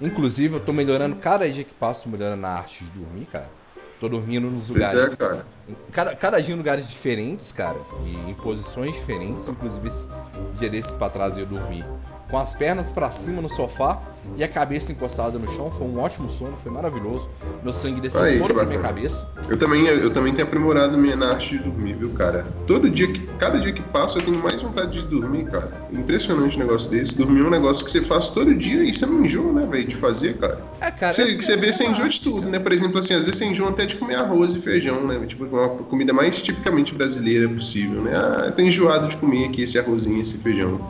Inclusive, eu tô melhorando, cada dia que passo, tô melhorando na arte de dormir, cara. Tô dormindo nos Pois lugares. é, cara. Cada, cada dia em lugares diferentes, cara. E em posições diferentes. Inclusive, esse dia desse pra trás eu dormi com as pernas pra cima no sofá e a cabeça encostada no chão. Foi um ótimo sono, foi maravilhoso. Meu sangue desceu Aí, todo pra minha cabeça. Eu também, eu também tenho aprimorado minha na arte de dormir, viu, cara? Todo dia que, cada dia que passa, eu tenho mais vontade de dormir, cara. Impressionante um negócio desse. Dormir é um negócio que você faz todo dia e você não enjoa, né, velho, de fazer, cara. É, cara. Você, que você vê, você enjoa de tudo, né? Por exemplo, assim, às vezes você enjoa até de comer arroz e feijão, né? Tipo, uma comida mais tipicamente brasileira possível, né? Ah, eu tô enjoado de comer aqui esse arrozinho, esse feijão.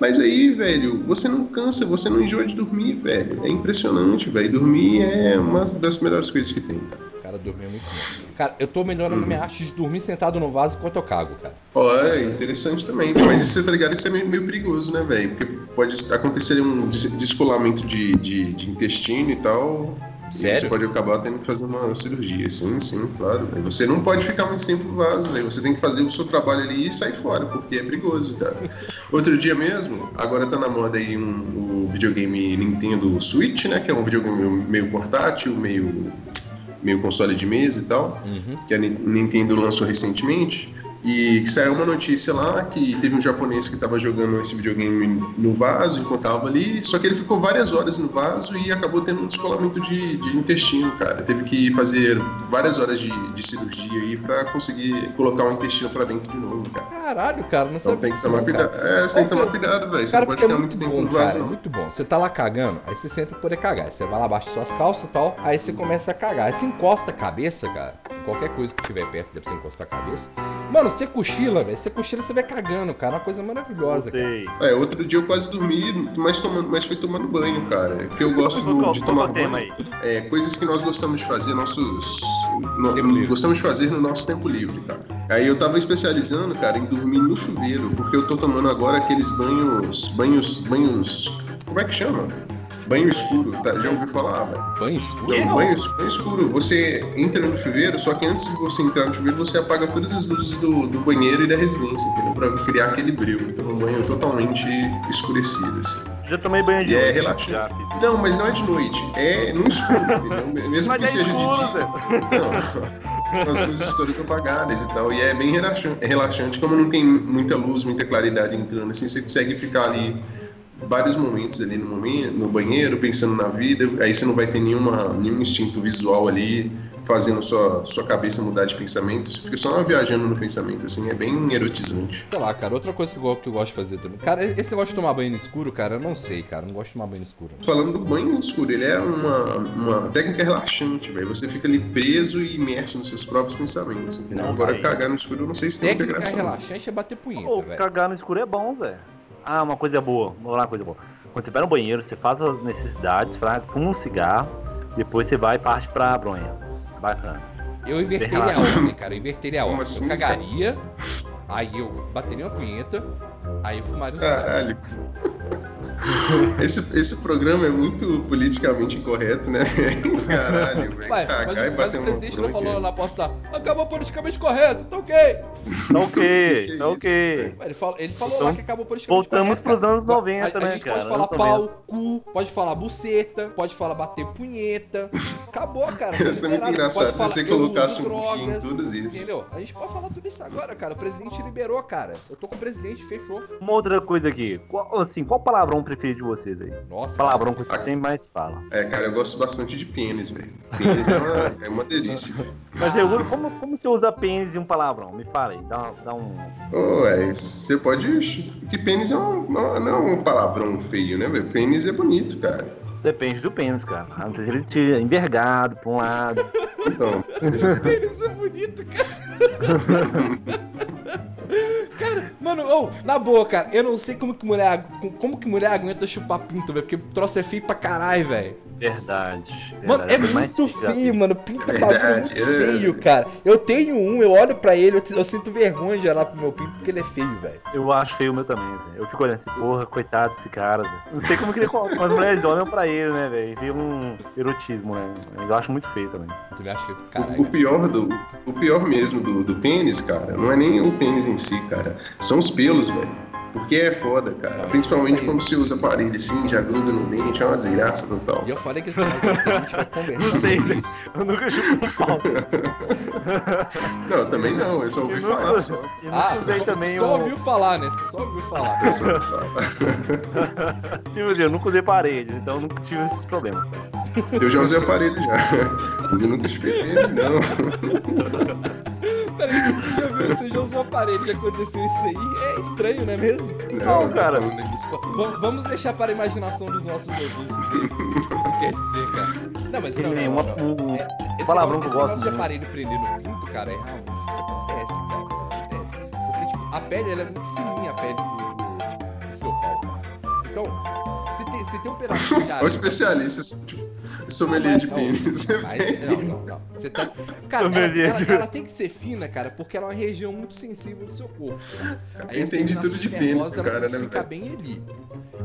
Mas aí, velho, você não cansa, você não enjoa de dormir, velho. É impressionante, velho. Dormir é uma das melhores coisas que tem, cara. Cara, dormir é muito bom. Cara, eu tô melhorando a minha arte de dormir sentado no vaso enquanto eu cago, cara. Ó, é interessante também. Mas isso você tá ligado que isso é meio, meio perigoso, né, velho? Porque pode acontecer um des- descolamento de, de, de intestino e tal. Sério? você pode acabar tendo que fazer uma cirurgia. Sim, sim, claro. Você não pode ficar muito tempo no vaso, velho. Você tem que fazer o seu trabalho ali e sair fora, porque é perigoso, cara. [laughs] Outro dia mesmo, agora tá na moda aí um, o videogame Nintendo Switch, né? Que é um videogame meio portátil, meio, meio console de mesa e tal Uhum. que a Ni- Nintendo lançou recentemente. E saiu uma notícia lá que teve um japonês que estava jogando esse videogame no vaso enquanto tava ali, só que ele ficou várias horas no vaso e acabou tendo um descolamento de, de intestino, cara. Teve que fazer várias horas de, de cirurgia aí pra conseguir colocar o intestino pra dentro de novo, cara. Caralho, cara, não Então sabia tem que tomar cuidado. É, você tem que É, tomar cuidado, velho. Você Cara, não pode é ficar muito muito tempo bom, no vaso, cara, é não. muito bom. Você tá lá cagando, aí você senta pra poder cagar. Aí você vai lá abaixo de suas calças e tal, aí você começa a cagar. Aí você encosta a cabeça, cara, qualquer coisa que tiver perto, deve você encostar a cabeça. Mano, você cochila, velho. Você cochila, você vai cagando, cara. É uma coisa maravilhosa, cara. É, outro dia eu quase dormi, mas, tomando, mas foi tomando banho, cara. Porque eu gosto do- de é tomar banho. É, coisas que nós gostamos de fazer, nossos. no- gostamos de fazer no nosso tempo livre, cara. Aí eu tava especializando, cara, em dormir no chuveiro, porque eu tô tomando agora aqueles banhos. banhos. banhos. Como é que chama? Banho escuro, tá? Já ouviu falar, velho? Banho escuro? Não, banho, banho escuro. Você entra no chuveiro, só que antes de você entrar no chuveiro, você apaga todas as luzes do, do banheiro e da residência, entendeu? Pra criar aquele brilho. Então, um banho totalmente escurecido, assim. Já tomei banho de E é noite, relaxante. já, fiz. Não, mas não é de noite, é no escuro, [laughs] entendeu? Mesmo Mas que é seja escuro, de dia. Não, [laughs] as luzes todas apagadas e tal. E é bem relaxante, é relaxante. Como não tem muita luz, muita claridade entrando, assim, você consegue ficar ali vários momentos ali no, momento, no banheiro, pensando na vida. Aí você não vai ter nenhuma, nenhum instinto visual ali, fazendo sua, sua cabeça mudar de pensamento. Você fica só viajando no pensamento, assim, é bem erotizante. Sei lá, cara, outra coisa que eu, que eu gosto de fazer também. Cara, esse negócio de tomar banho no escuro, cara, eu não sei, cara. Eu não gosto de tomar banho no escuro. Falando do banho escuro, ele é uma, uma técnica relaxante, velho. Você fica ali preso e imerso nos seus próprios pensamentos. Não, Agora, vai. cagar no escuro, eu não sei se tem Técnica graça. não. relaxante é bater punheta, Pô, velho. cagar no escuro é bom, velho. Ah, uma coisa boa. Vou lá, uma coisa boa. Quando você vai no banheiro, você faz as necessidades, fra- fuma um cigarro, depois você vai e parte pra bronha. Bacana. Eu inverteria a ordem, cara. Eu inverteria a ordem. assim, eu cagaria, aí eu bateria uma punheta, aí eu fumaria um cigarro. Caralho. [laughs] Esse, esse programa é muito politicamente incorreto, né? [laughs] Caralho, velho. Cagar mas, e o- mas bater o presidente não falou na aposta, acabou politicamente correto, tá ok. Tá ok, [laughs] Que tá isso, ok. Ele falou, ele falou Então, lá que acabou politicamente voltamos correto. pros anos cara. 90, a, né, a gente cara? pode falar pau, cu, pode falar buceta, pode falar bater punheta. Acabou, cara. Ia ser muito engraçado se você colocasse um fim em drogas, tudo isso. Entendeu? A gente pode falar tudo isso agora, cara. O presidente liberou, cara. Eu tô com o presidente, fechou. Uma outra coisa aqui. Qual, assim, qual palavrão preferido de vocês aí? Nossa, Palavrão que cara. você sempre mais fala. É, cara, eu gosto bastante de pênis, velho. Pênis é uma, é uma delícia. Mas eu, como, como você usa pênis e um palavrão? Me fala aí, dá, dá um. Ô, é, você pode. Que pênis é um, não, é um palavrão feio, né, velho? Pênis é bonito, cara. Depende do pênis, cara. A não ser que ele esteja envergado pra um lado. Então, [laughs] Pênis é bonito, cara. [laughs] Ô, na boa, cara, eu não sei como que mulher, como que mulher aguenta chupar pinto, velho, porque o troço é feio pra caralho, velho. Verdade. Mano, verdade. é mais muito feio, vida. mano. Pinta É bagulho verdade, muito é. feio, cara. Eu tenho um, eu olho pra ele, eu, te- eu sinto vergonha de olhar pro meu pinto porque ele é feio, velho. Eu acho feio o meu também, velho. Eu fico olhando assim, porra, coitado desse cara, velho. Não sei como que ele, as mulheres olham pra ele, né, velho? Vira um erotismo, né? Eu acho muito feio também. Tu me acha feio pra o, o caralho. pior do. O pior mesmo do, do pênis, cara, não é nem o pênis em si, cara. São os pelos, velho. Porque é foda, cara. Não, Principalmente quando você usa aparelho assim, já gruda no dente, é uma desgraça total. E eu falei que esse a gente vai conversar Não sei, sobre né? isso. Eu nunca chupo um pau. Não, eu também não, eu só ouvi Eu falar nunca- só. Eu Ah, nunca só, também você só um- ouviu falar, né? Você só ouviu falar. Eu só ouvi falar. [laughs] Tipo assim, eu nunca usei parede, então eu nunca tive esses problemas. Eu já usei aparelho já. Mas eu nunca chupei pênis, não. [laughs] Peraí, você já viu, você já usou aparelho, já aconteceu isso aí? É estranho, não é mesmo? Não, Não, cara. vamos deixar para a imaginação dos nossos ouvintes o que isso quer dizer, cara. Não, mas não, não, não, não. um É, esse palavrão negócio, que eu esse gosto negócio de muito. aparelho prender no pinto, cara, é realmente isso acontece, cara. Isso acontece. Porque, tipo, a pele ela é muito fininha, a pele do, do- do seu pau, cara. Então, se tem, se tem um pedacinho de [laughs] Olha o areia... especialista, tipo, sommelier de pênis. Mas, [laughs] não, não, não. Você tá. Cara, ela, ela- de- ela tem que ser fina, cara, porque ela é uma região muito sensível do seu corpo. Aí as Entende tudo de pênis, cara, né, Ficar velho? bem ali.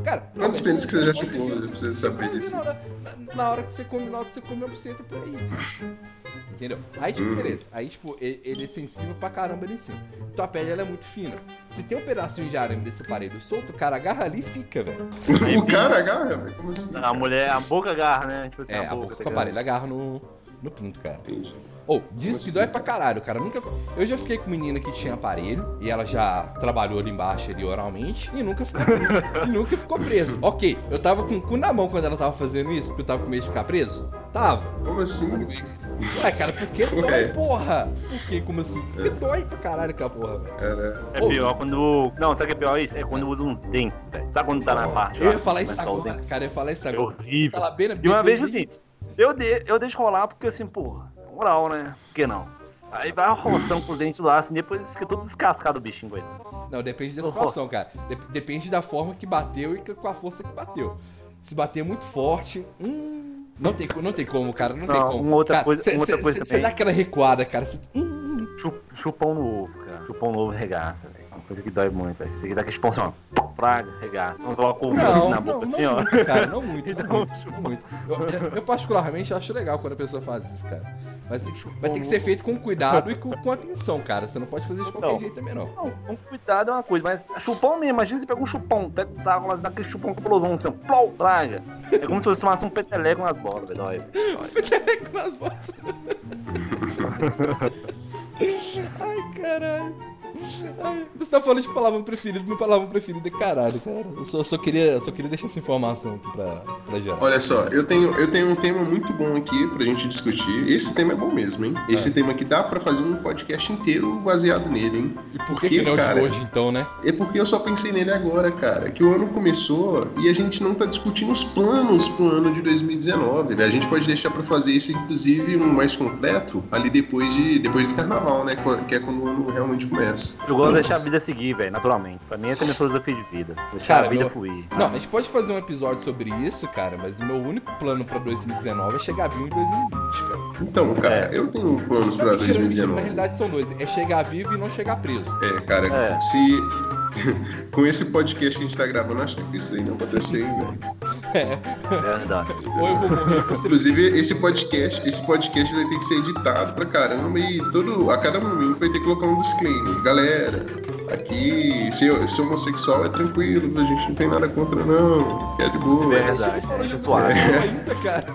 Cara, Quantos pênis que você já chupou? fino, Eu preciso saber Mas disso. Na hora, na- na hora que você come, na hora que você come a buceta por aí, cara. [laughs] Entendeu? Aí, tipo, Hum. beleza. Aí, tipo, ele, ele é sensível pra caramba ali em cima. Então a pele ela é muito fina. Se tem um pedacinho de arame desse aparelho solto, o cara agarra ali e fica, velho. [laughs] O cara agarra, velho. Como assim? A mulher, a boca agarra, né? Tipo É, a a boca. tá com o aparelho agarra no, no pinto, cara. Entendi. Ou, diz Como que assim, dói pra cara? caralho, cara. Nunca, eu já fiquei com menina que tinha aparelho e ela já trabalhou ali embaixo ali oralmente e nunca ficou, [laughs] e nunca ficou preso. Ok, eu tava com o cu na mão quando ela tava fazendo isso, porque eu tava com medo de ficar preso? Tava. Como assim? Ué, cara, por que dói, Ué. porra? Por que? Como assim? Porque dói pra caralho aquela porra, velho. Cara, É pior quando. Não, sabe o que é pior isso? É quando usa uns dentes, velho. Sabe quando tá na parte? Eu lá, ia falar isso agora, cara. Eu ia falar isso É agora. horrível. Fala bem na E uma vez bem- assim, eu, de, eu deixo rolar porque assim, porra, moral, né? Por que não? Aí vai roçando com os dentes lá, assim, depois fica todo descascado o bichinho, coitado. Não, depende da situação, cara. Dep- depende da forma que bateu e com a força que bateu. Se bater muito forte, hum, não tem, não tem como, cara, não, tem Não, como. uma outra Cara, coisa-. Você dá aquela recuada, cara. cê- hum, Chu- Chupão no ovo, cara. Chupão no ovo regaça, velho. Uma coisa que dói muito, velho. Você dá aquele chupão assim, ó. Praga, regaça. Não coloca o não, na boca não assim, ó. muito, cara, não muito, [laughs] Então, não muito, não muito. Eu- eu particularmente acho legal quando a pessoa faz isso, cara. Mas vai ter que ser feito com cuidado e com, com atenção, cara. Você não pode fazer de qualquer jeito também, não. Não, com cuidado é uma coisa, mas chupão mesmo, imagina você pega um chupão, pega um saco lá, dá aquele chupão cabuloso, assim, ó, plou, praga. É como se você tomasse um peteleco nas bolas, velho. Dói. Nas vozes. Ai, caralho. Você tá falando de palavra preferida, minha palavra preferida é caralho, cara. Eu só, só queria, só queria deixar essa informação aqui pra, pra geral. olha só, eu tenho, eu tenho um tema muito bom aqui pra gente discutir. Esse tema é bom mesmo, hein? Esse tema aqui dá pra fazer um podcast inteiro baseado nele, hein? E por que, que não é cara? hoje, então, né? É porque eu só pensei nele agora, cara. Que o ano começou e a gente não tá discutindo os planos pro ano de 2019, né? A gente pode deixar pra fazer isso, inclusive, um mais completo ali depois de depois do carnaval, né? Que é quando o ano realmente começa. Eu gosto de deixar a vida seguir, velho, naturalmente. Pra mim, essa é a minha filosofia de vida. Deixar Cara, a vida meu- fluir. Não, a gente pode fazer um episódio sobre isso, cara, mas o meu único plano pra 2019 é chegar vivo em 2020, cara. Então, cara, eu tenho planos pra Não, mentira, mentira, 2019. Na realidade são dois. É chegar vivo e não chegar preso. É, cara, É. se. [laughs] Com esse podcast que a gente tá gravando, acho que isso aí não acontecer, hein, velho. É verdade. Ou eu vou morrer Inclusive, esse podcast, esse podcast vai ter que ser editado pra caramba e todo, a cada momento vai ter que colocar um disclaimer. Galera, aqui ser, ser homossexual é tranquilo, a gente não tem nada contra não. É de boa. É verdade. suave. homossexual ainda, cara.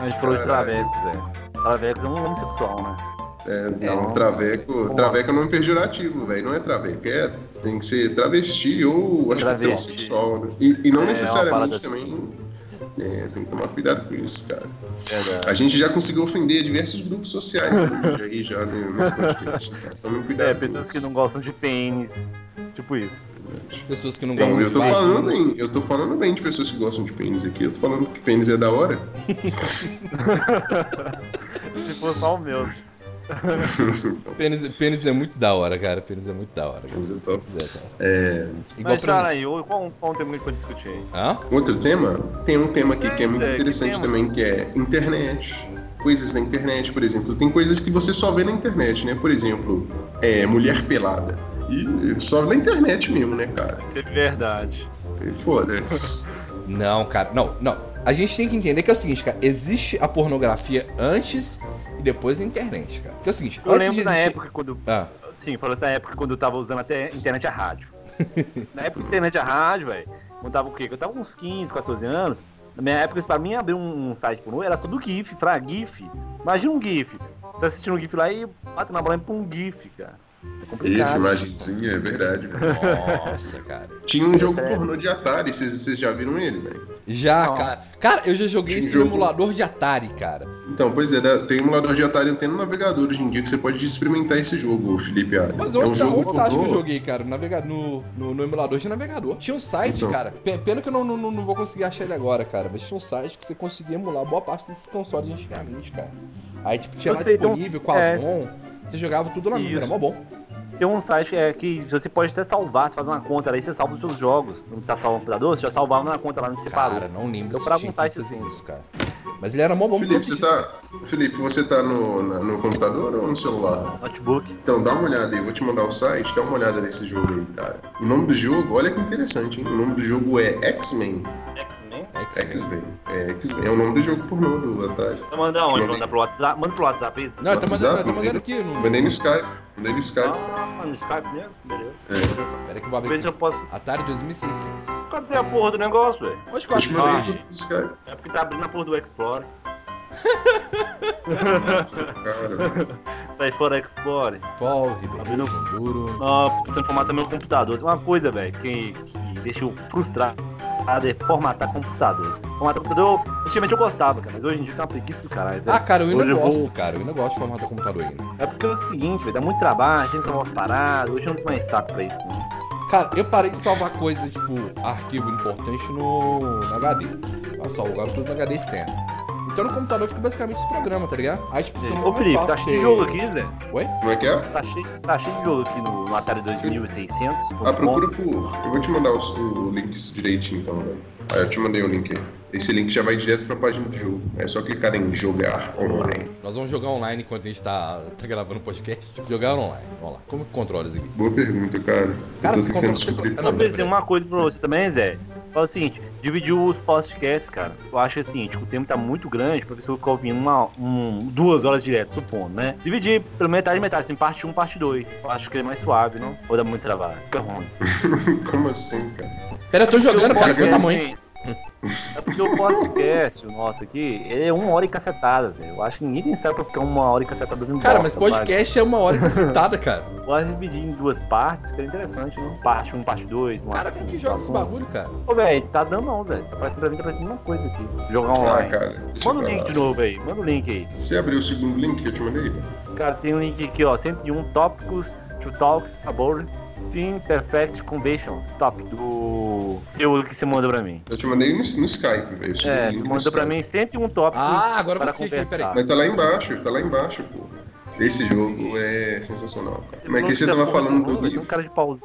A gente falou de travecos, velho. Travecos é um homossexual, né? É, não, Não. traveco, traveco é um nome pejorativo, velho. Não é traveco, é, tem que ser travesti ou acho que homossexual, né? E, e não É, uma necessariamente também. É, tem que tomar cuidado com isso, cara. Verdade. A gente já conseguiu ofender diversos grupos sociais aí já né, nesse podcast. Cara. Tome cuidado. É, pessoas que não gostam de pênis. Tipo isso. Pessoas que não Não, gostam eu de tô falando vaginas. bem, eu tô falando bem de pessoas que gostam de pênis aqui. Eu tô falando que pênis é da hora. [laughs] Se for só o meu. [laughs] [laughs] Pênis, pênis é muito da hora, cara. Pênis é muito da hora. Cara. Pênis é top. É, cara. É, Igual, Mas exemplo... aí, qual, qual um tema que a gente pode discutir aí? Hã? Outro tema? Tem um tema aqui que é muito É, que interessante também, que é internet. Coisas da internet, por exemplo. Tem coisas que você só vê na internet, né? Por exemplo, é, mulher pelada. E só na internet mesmo, né, cara? É verdade. E Foda. Não, cara. Não, não. A gente tem que entender que é o seguinte, cara. Existe a pornografia antes e depois da internet, cara. Que é o seguinte. Eu lembro de na existir- época quando. Ah, Sim, falou da época quando eu tava usando até internet a rádio. [laughs] na época internet a rádio, velho, quando tava o quê? Eu tava com uns 15, 14 anos. Na minha época, isso pra mim abrir um site pornô era tudo GIF, pra GIF. Imagina um GIF. Você tá assistindo um GIF lá e bate na bola pra um GIF, cara. É Isso, complicado. imagenzinha, é verdade. velho. nossa, cara. Tinha um jogo É. pornô de Atari, vocês já viram ele, velho? Já, Não. cara. Cara, eu já joguei Tinha esse jogo. emulador de Atari, cara. Então, pois é, né? tem emulador de Atari até no navegador hoje em dia que você pode experimentar esse jogo, Felipe. Mas é um onde, jogo onde você acha que eu joguei, cara? No, navega- no, no- no emulador de navegador. Tinha um site, Então. cara. Pe- Pena que eu não, não, não vou conseguir achar ele agora, cara. Mas tinha um site que você conseguia emular boa parte desses consoles antigamente, cara. Aí, tipo, tinha Eu lá então, disponível com as é. ROM. Você jogava tudo lá mesmo, era mó bom. Tem um site é, que você pode até salvar, você faz uma conta aí, você salva os seus jogos. Não tá salvando o computador, você já salvava na conta lá onde você parou. Cara, não lembro Eu se um site assim. isso, cara. Mas ele era mó bom Felipe, você tá, Felipe, você tá no, na- no computador ou no celular? Notebook. Então, dá uma olhada aí, eu vou te mandar o site, dá uma olhada nesse jogo aí, cara. O nome do jogo, olha que interessante, hein? O nome do jogo é X-Men. X-Men. X-Men. É, X-Men. É o nome do jogo pornô do Atari. Tá mandando aonde? Mandei. Manda pro WhatsApp? Manda pro WhatsApp aí. Não, tá mandando, WhatsApp, tá mandando aqui no. Mandei no Skype. Mandei no Skype. Ah, no Skype mesmo? Beleza. É. Pera que eu vou abrir. eu posso. Atari 2600. Cadê a porra do negócio, velho? Onde que eu acho que tá? É porque tá abrindo a porra do Explorer. Cara, [laughs] Tá aí fora Explorer. Paul, Abrindo- Ribeiro, Duro. Nossa, tô precisando formatar meu computador. Tem uma coisa, velho, que, que deixa eu frustrado é formatar computador. Formatar computador, antigamente eu gostava, cara, mas hoje em dia tem uma preguiça do caralho. velho. Ah, cara, eu ainda Hoje eu gosto, vou- cara. Eu ainda gosto de formatar computador ainda. É porque é o seguinte, velho, dá muito trabalho, tem que salvar umas paradas, hoje eu não tenho mais saco pra isso, não. Cara, eu parei de salvar coisa, tipo, arquivo importante no, no HD. Eu salvo agora tudo no HD externo. Então no computador fica basicamente esse programa, tá ligado? Aí, tipo, fica Ô mais Felipe, tá cheio de jogo aqui, Zé? Oi? como é que é? Tá cheio, tá cheio de jogo aqui no, no Atari 2600. Ah, procura por. Eu vou te mandar os, o links direitinho então, velho. Aí eu te mandei o link aí. Esse link já vai direto pra página do jogo. É só clicar em jogar online. Nós vamos jogar online enquanto a gente tá, tá gravando o podcast. Jogar online. Vamos lá. Como que controla isso aqui? Boa pergunta, cara. Cara, você controla- você descobrir. controla- Eu pensei uma coisa pra você também, Zé. Fala o seguinte, dividir os podcasts, cara. Eu acho assim, tipo, o tempo tá muito grande pra pessoa ficar ouvindo uma, um, duas horas direto, supondo, né? Dividir pela metade, metade, assim, parte 1, parte 2. Eu acho que é mais suave, não? Ou dá muito trabalho? Fica ruim. [laughs] Como assim, cara? Pera, eu tô jogando, cara. O tamanho? Assim, É porque o podcast, o nosso aqui, ele é uma hora e cacetada, velho. Eu acho que ninguém tem sabe pra ficar uma hora e cacetada Cara, bosta, mas podcast é uma hora cacetada, [laughs] cara. Pode dividir em duas partes, que é interessante, né? Parte 1, parte 2. Cara, quem que joga esse bagulho, cara? Ô, velho, tá dando não, velho. Tá parecendo pra mim, tá parecendo uma coisa aqui. Jogar Ah, online. cara. deixa Manda o link de novo aí, manda o link aí. Você abriu o segundo link que eu te mandei? Cara, tem um link aqui, ó, 101 tópicos to talks about Team Perfect Conventions, top do seu que você manda pra mim. Eu te mandei no, no Skype, velho. É, você mandou pra mim 101 tópicos Ah, agora eu para consegui aqui, conversar. peraí. Mas tá lá embaixo, tá lá embaixo, pô. Esse jogo é sensacional, cara. Mas que você tava falando do Tem um cara de pausa.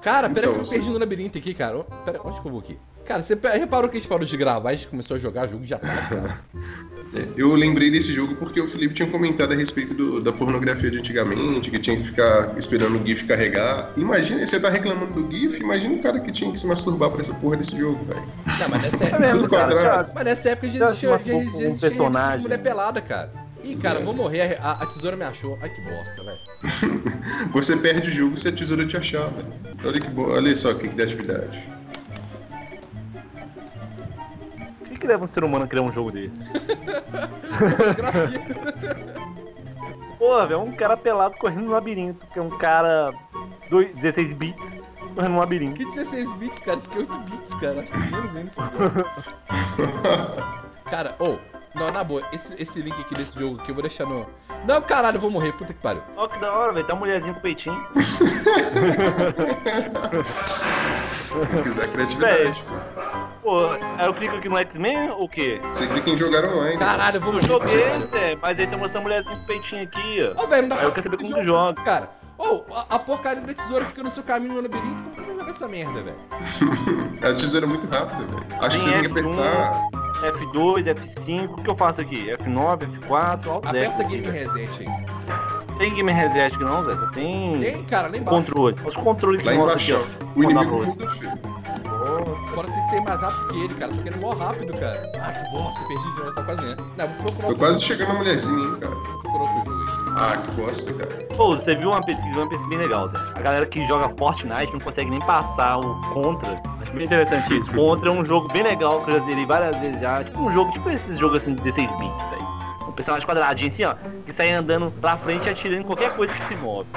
Cara, pera Então, que eu me você- perdi no labirinto aqui, cara. Pera, onde que eu vou aqui? Cara, você reparou que a gente parou de gravar e a gente começou a jogar jogo já tá, cara. [laughs] É, Eu lembrei desse jogo porque o Felipe tinha comentado a respeito do- da pornografia de antigamente, que tinha que ficar esperando o GIF carregar. Imagina, você tá reclamando do GIF, imagina o cara que tinha que se masturbar pra essa porra desse jogo, velho. Não, mas nessa É [laughs] época. mesmo, Tudo cara. quadrado. já- Mas nessa época já existia, se já existia, um personagem. de mulher pelada, cara. Ih, cara, vou morrer, a, a tesoura me achou. Ai, que bosta, velho. [laughs] Você perde o jogo se a tesoura te achar, velho. Olha que boa, olha só que criatividade. Leva um ser humano a criar um jogo desse? Porra, velho, um cara pelado correndo no labirinto, que é um cara dois- 16 bits correndo no labirinto. Que 16 bits, cara? Isso aqui é 8 bits, cara. Acho que tem menos ainda esse jogo. [laughs] Cara, ô, não, na boa, esse, esse link aqui desse jogo aqui eu vou deixar no. Não, caralho, eu vou morrer, puta que pariu. Ó, que da hora, velho, tem uma mulherzinha com peitinho. [laughs] Se quiser criatividade. Pô, aí eu clico aqui no X-Men ou o quê? Você clica em jogar online. Caralho, eu vou Eu joguei. Zé, mas aí tem uma essa mulherzinha com peitinho aqui, ó. Ô, velho, não dá Aí eu quero saber como que joga. Cara, ô, a, a porcaria da tesoura fica no seu caminho no labirinto, como que eu vou jogar essa merda, velho? [laughs] A tesoura é muito rápida, velho. Acho que você Tem tem que F1. apertar. F2, F5, o que eu faço aqui? F9, F4, Alt Aperta. Game Reset aí. Tem Game Reset aqui não, Zé? Só tem Tem, cara, embaixo. controle. Os controles que mostram aqui, ó. O inimigo muda, filho. Fora você tem que ser mais rápido que ele, cara. Só que ele é mó rápido, cara. Ah, que bosta, perdi de novo, tá quase ganhando. Não, vou procurar Tô outro quase jogo. chegando na mulherzinha, hein, cara. Vou procurar outro jogo aí. Ah, que bosta, cara. Pô, você viu uma pesquisa, uma pesquisa bem legal, Zé. A galera que joga Fortnite não consegue nem passar o Contra. Acho bem interessante isso. [laughs] Contra é um jogo bem legal que eu já zerei várias vezes já. Tipo um jogo, tipo esses jogos assim de 16 bits, velho. Um personagem quadradinho assim, ó, que sai andando pra frente e atirando em qualquer coisa que se move.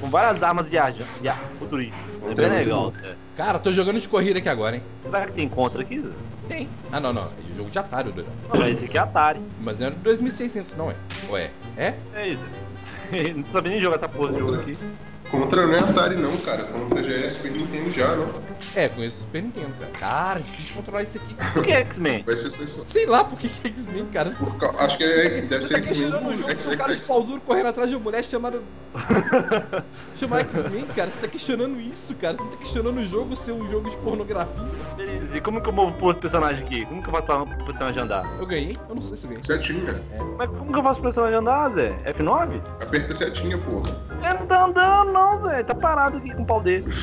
Com várias armas viajando, via futuristas. É é bem legal. Zé. Cara, tô jogando de corrida aqui agora, hein? Será que tem Contra aqui? Tem. Ah, não, não. É jogo de Atari, o doidão. Não, mas esse aqui é Atari. Mas não é 2600, não é? Ou é? É? É isso. [laughs] Não sabia nem jogar essa porra de jogo aqui. Contra não é Atari, não, cara. Contra já é Super Nintendo já, não. É, conheço o Super Nintendo, cara. Cara, difícil controlar isso aqui. O que é X-Men? Vai ser só isso. Sei lá por que que é X-Men, cara. Você Por ca- Acho que é, deve você ser tá questionando um jogo com um cara de pau duro correndo atrás de uma mulher chamada. [laughs] chamada X-Men, cara. Você tá questionando isso, cara. Você tá questionando o jogo ser um jogo de pornografia. Beleza, e como que eu movo pro personagem aqui? Como que eu faço pra pro personagem andar? Eu ganhei? Eu não sei se eu ganhei. Setinha. Mas como que eu faço pro personagem andar, Zé? F9? Aperta setinha, porra. É, não tá andando não, Zé. Tá parado aqui com o pau dele. [laughs]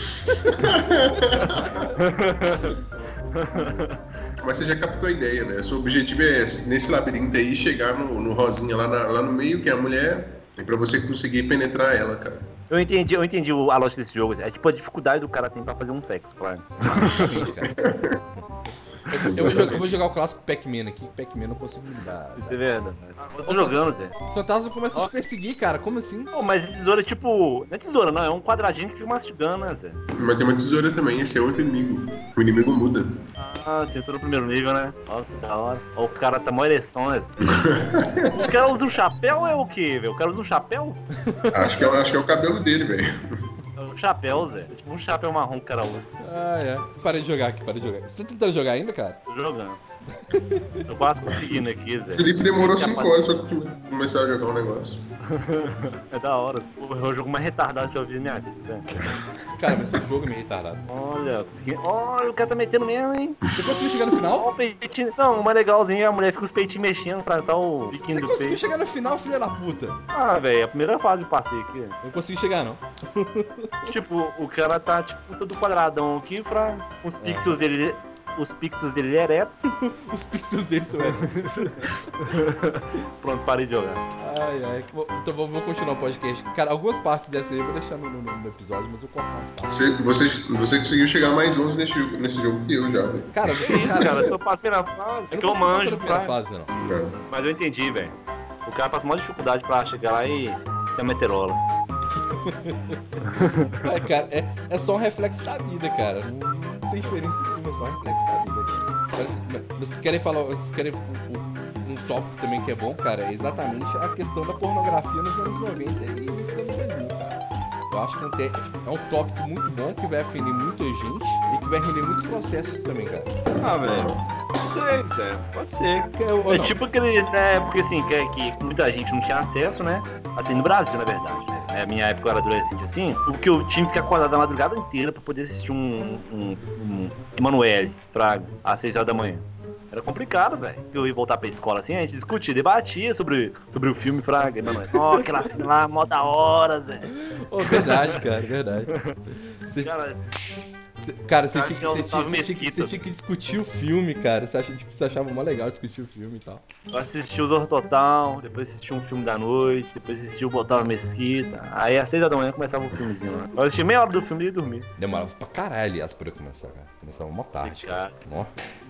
Mas você já captou a ideia, né? Seu objetivo é, nesse labirinto aí, chegar no, no rosinha lá, na- lá no meio, que é a mulher, e pra você conseguir penetrar ela, cara. Eu entendi, eu entendi o- a lógica desse jogo. É tipo a dificuldade do cara tem pra fazer um sexo, claro. [laughs] Eu vou, jogar, eu vou jogar o clássico Pac-Man aqui. Pac-Man eu não consigo me dar. Isso é verdade. Eu tô jogando, Zé. Os fantasmas começam a te perseguir, cara. Como assim? Pô, mas tesoura é tipo. Não é tesoura, não. É um quadradinho que fica mastigando, né, Zé? Mas tem uma tesoura também, esse é outro inimigo. O inimigo muda. Ah, sim, eu tô no primeiro nível, né? Nossa, que da hora. Ó, o cara tá mó ereção, né? [laughs] o cara usa um chapéu ou é o quê, velho? O cara usa um chapéu? Acho que é, acho que é o cabelo dele, velho. Um chapéu, Zé. Tipo um chapéu marrom que o cara usa. Ah, é. Parei de jogar aqui, parei de jogar. Você tá tentando jogar ainda, cara? Tô jogando. Tô quase conseguindo aqui, O Zé. Felipe demorou Já 5 passou. horas pra começar a jogar um negócio. [laughs] É da hora. Pô, é o jogo mais retardado que eu vi na minha vida, Zé. Cara, mas o jogo é meio retardado. Olha, consegui... Olha, o cara tá metendo mesmo, hein? Você conseguiu chegar no final? Ó, o peitinho. Não, o mais legalzinho é a mulher fica com os peitinhos mexendo pra dar o biquinho Você do conseguiu peito. chegar no final, filha da puta? Ah, velho, a primeira fase eu passei aqui. Eu não consegui chegar, não. Tipo, o cara tá, tipo, todo quadradão aqui pra os É. pixels dele. Os pixels dele ereto. [laughs] Os pixels dele são eram. [laughs] Pronto, parei de jogar. Ai, ai. Então vou, vou continuar o podcast. Cara, algumas partes dessa aí eu vou deixar no, no- no episódio, mas eu vou cortar as partes. Você, você, você conseguiu chegar mais longe nesse, jogo- nesse jogo que eu já, velho. Cara, Que isso, cara? Eu só passei na fase. É eu que eu manjo, pra... fase, não. Não. mas eu entendi, velho. O cara passa maior dificuldade pra chegar lá e ter a meteorola. [laughs] É, cara, é, é só um reflexo da vida, cara. Não, não tem diferença nenhuma, é só reflexo da vida, cara. Mas, mas vocês querem falar, vocês querem um, um- tópico também que é bom, cara, é exatamente a questão da pornografia nos anos 90 e nos anos 2000, cara. Eu acho que é um é um tópico muito bom que vai ofender muita gente e que vai render muitos processos também, cara. Ah, velho. Não sei, sério. Pode ser. É não. tipo aquele, né, porque assim, que, que muita gente não tinha acesso, né? Assim, no Brasil, na verdade, né? Minha época eu era adolescente assim, porque eu tinha que ficar acordado a madrugada inteira pra poder assistir um, um, um Emanuele Fraga às 6 horas da manhã. Era complicado, velho. Eu ia voltar pra escola assim, a gente discutia, debatia sobre, sobre o filme Fraga, Emanuele. Ó, aquela cena lá, mó da hora, velho. Ô, verdade, cara, verdade. [laughs] Cara, cara, você tinha, tinha, tinha que, Mesquita. você tinha que discutir o filme, cara. Você, acha, tipo, você achava mó legal discutir o filme e tal. eu assisti o Zorro Total, depois assisti um filme da noite, depois assisti o Botava Mesquita. Aí às 6 horas da manhã começava o filmezinho lá. Eu assisti meia hora do filme e ia dormir. Demorava pra caralho, aliás, pra eu começar, cara. Começava mó tarde. Cara.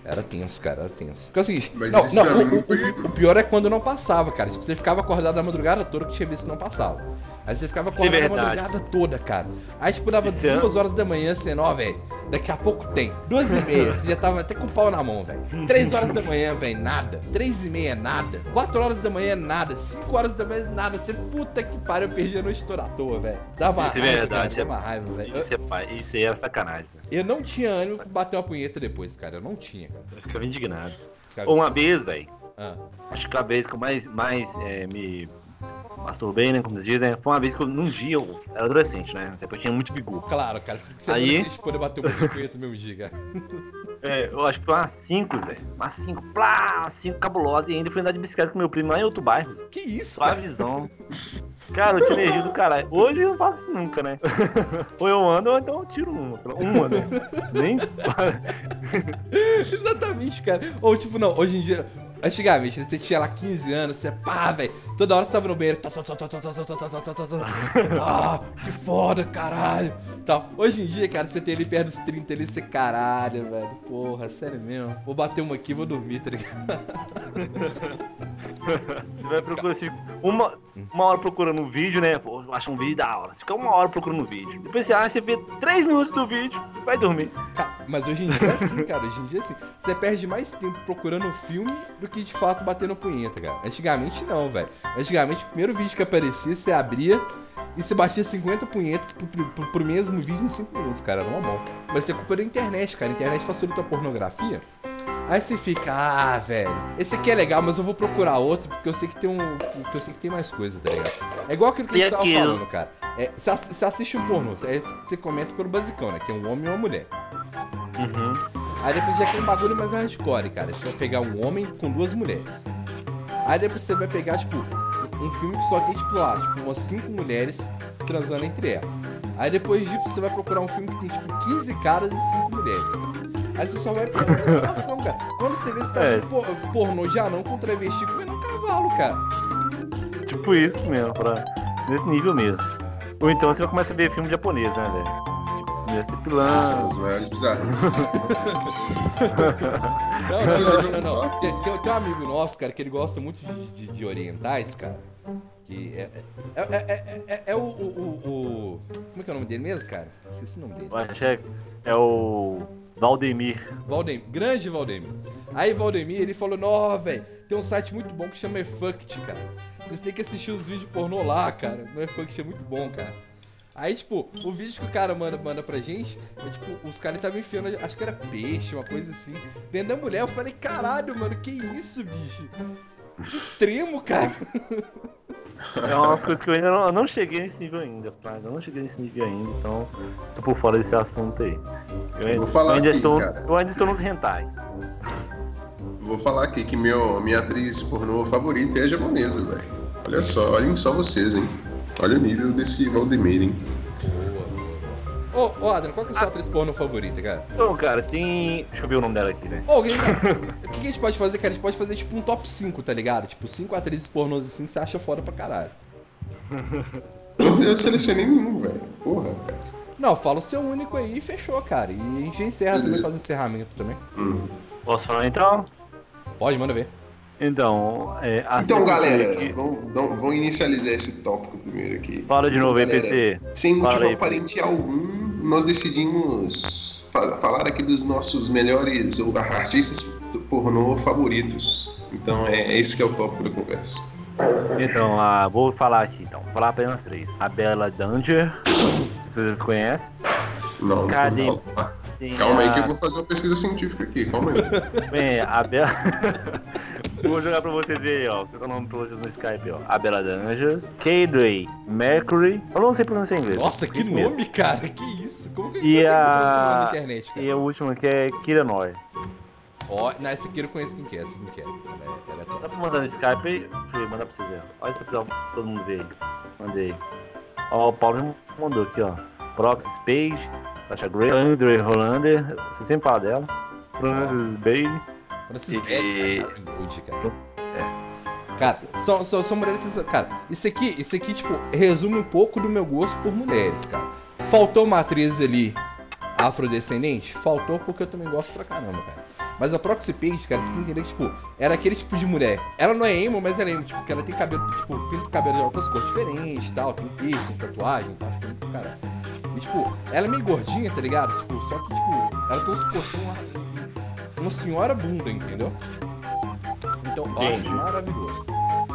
Era tenso, cara, era tenso. Porque é o seguinte, Mas não, não, o, o- o pior é quando não passava, cara. Tipo, você ficava acordado a madrugada toda que tinha visto que não passava. Aí você ficava acordado a madrugada toda, cara. Aí, tipo, dava é- duas horas da manhã, assim, ó, velho. Daqui a pouco tem. Duas e meia, você já tava até com o pau na mão, velho. Três horas da manhã, velho, nada. Três e meia, nada. Quatro horas da manhã, nada. Cinco horas da manhã, nada. Você, puta que pariu, eu perdi a noite toda à toa, velho. Dava Isso é raiva, verdade, cara, dava raiva, velho. Isso, é, isso aí era sacanagem, né? Eu não tinha ânimo pra bater uma punheta depois, cara. Eu não tinha, cara. Eu ficava indignado. Ficava Ou uma assim, vez, velho, ah. acho que a vez que eu mais, mais é, me masturbei, né, como eles dizem, foi uma vez que eu, num dia eu era adolescente, né, até porque eu tinha muito vigor. Claro, cara. Se você Aí- não poder bater um monte de punheta no mesmo dia, cara. [laughs] É, eu acho que foi umas 5, velho, umas 5, plá, umas 5 cabulosas, e ainda fui andar de bicicleta com meu primo lá em outro bairro, Que isso, cara? suavezão. Cara, eu tinha energia do caralho. Hoje eu não faço isso nunca, né? ou eu ando, ou então eu tiro uma. Uma, né? Nem. [laughs] Exatamente, cara. Ou tipo, não, hoje em dia. Antigamente, você tinha lá 15 anos, você pá, velho. Toda hora você tava no banheiro. Ah, que foda, caralho. Tal. Hoje em dia, cara, você tem ele perto dos 30 ali, você caralho, velho. Porra, sério mesmo. Vou bater uma aqui e vou dormir, tá ligado? Você vai procurar assim, uma, uma hora procurando um vídeo, né? Pô, acha um vídeo da hora. Você fica uma hora procurando um vídeo. Depois você acha, você vê 3 minutos do vídeo e vai dormir. Cara, mas hoje em dia é assim, cara. Hoje em dia é assim. Você perde mais tempo procurando o filme do que de fato batendo punheta, cara. Antigamente não, velho. Antigamente o primeiro vídeo que aparecia, você abria e você batia 50 punhetas pro, pro, pro mesmo vídeo em 5 minutos, cara. Era bom. Mas isso é culpa da internet, cara. A internet facilita a pornografia. Aí você fica, ah, velho, esse aqui é legal, mas eu vou procurar outro porque eu sei que tem um. Porque eu sei que tem mais coisa, tá ligado? É igual aquilo que a E gente tava aquilo? falando, cara. É, você você assiste um pornô, você começa pelo basicão, né? Que é um homem e uma mulher. Uhum. Aí depois já tem um bagulho mais hardcore, cara. Você vai pegar um homem com duas mulheres. Aí depois você vai pegar, tipo, um filme que só tem, tipo, lá, tipo, umas cinco mulheres transando entre elas. Aí depois disso você vai procurar um filme que tem, tipo, 15 caras e cinco mulheres, cara. Aí você só vai pegar a [laughs] situação, cara. Quando você vê, você tá É. por- pornô já não com travesti comendo um cavalo, cara. Tipo isso mesmo, pra... nesse nível mesmo. Ou então você vai começar a ver filme japonês, né, velho? Tipo, começa São depilando. os maiores bizarros. [laughs] Não, não, não, não. Tem, tem- um amigo nosso, cara, que ele gosta muito de, de- de orientais, cara. Que é, é, é, é, é- é o, o, o- o- Como é que é o nome dele mesmo, cara? Esqueci o nome dele. Eu acho que é, é o Valdemir. Valdemir, grande Valdemir. Aí Valdemir, ele falou, nó, velho, tem um site muito bom que chama Efuct, cara. Vocês têm que assistir os vídeos pornô lá, cara. No Efuct é muito bom, cara. Aí, tipo, o vídeo que o cara manda, manda pra gente é tipo, os caras estavam enfiando, acho que era peixe, uma coisa assim, dentro da mulher. Eu falei, caralho, mano, que isso, bicho? Extremo, cara. [laughs] É umas coisas que eu ainda não, eu não cheguei nesse nível ainda, Fraga. Eu não cheguei nesse nível ainda, então estou por fora desse assunto aí. Eu ainda, Vou falar eu ainda aqui, estou, cara. eu ainda estou nos rentais. Vou falar aqui que meu, minha atriz pornô favorita é a japonesa, velho. Olha só, olhem só vocês, hein. Olha o nível desse Valdemir, hein. Ô, ô, Adriano, qual que é a sua atriz porno favorita, cara? Então, cara, tem. Deixa eu ver o nome dela aqui, né? Ô, alguém, [laughs] o que a gente pode fazer, cara? A gente pode fazer tipo um top 5, tá ligado? Tipo, 5 atrizes pornôs assim que você acha foda pra caralho. [laughs] Eu, selecionei nenhum, velho. Porra. Não, fala o seu único aí e fechou, cara. E a gente encerra também, Beleza. faz um encerramento também. Posso falar então? Pode, manda ver. Então, é. a Então, galera, aqui- vamos, inicializar esse tópico primeiro aqui. Fala de novo Galera, PT. Sem Fala motivo aí, aparente algum, nós decidimos fa- falar aqui dos nossos melhores ou artistas pornô favoritos. Então é, é esse que é o tópico da conversa. Então, ah, vou falar aqui, então. Vou falar apenas três. A Bella Danger, se vocês conhecem. Não, Cadê? não, calma. Calma aí a- que eu vou fazer uma pesquisa científica aqui, calma aí. Bem, a Bela. Vou jogar pra vocês aí, ó. Qual é o nome pra vocês no Skype, ó? Abela Danjas, K-Dray, Mercury. Eu não sei pronunciar em inglês. Nossa, que Isso mesmo. nome, cara. Que isso? Como que E esse a- nome na internet, cara? E a última que é Kiranoi. Ó, não, essa aqui eu conheço quem que é, essa quem que é. Ela é, ela é. Dá pra mandar no Skype aí? Deixa eu mandar pra vocês verem. Olha se pra todo mundo ver aí. Mandei. Ó, o Paulo mandou aqui, ó. Proxy Page, Sasha Grey, Andre Rolander. Você sempre fala dela. Francis Bailey. Francis E- cara, Good, cara. Cara, são, são, são mulheres Cara, isso aqui, isso aqui, tipo, resume um pouco do meu gosto por mulheres, cara. Faltou uma atriz ali afrodescendente? Faltou porque eu também gosto pra caramba, cara. Mas a Proxy Page, cara, você tem que entender que, tipo, era aquele tipo de mulher. Ela não é emo, mas ela é emo, tipo, porque ela tem cabelo, tipo, pinta o cabelo de outras cores diferentes e tal, tem piercing, tatuagem e tal, é do caralho. E, tipo, ela é meio gordinha, tá ligado? Tipo, só que, tipo, ela tem uns colchão lá. Uma senhora bunda, entendeu? Então, eu acho Entendi. maravilhoso.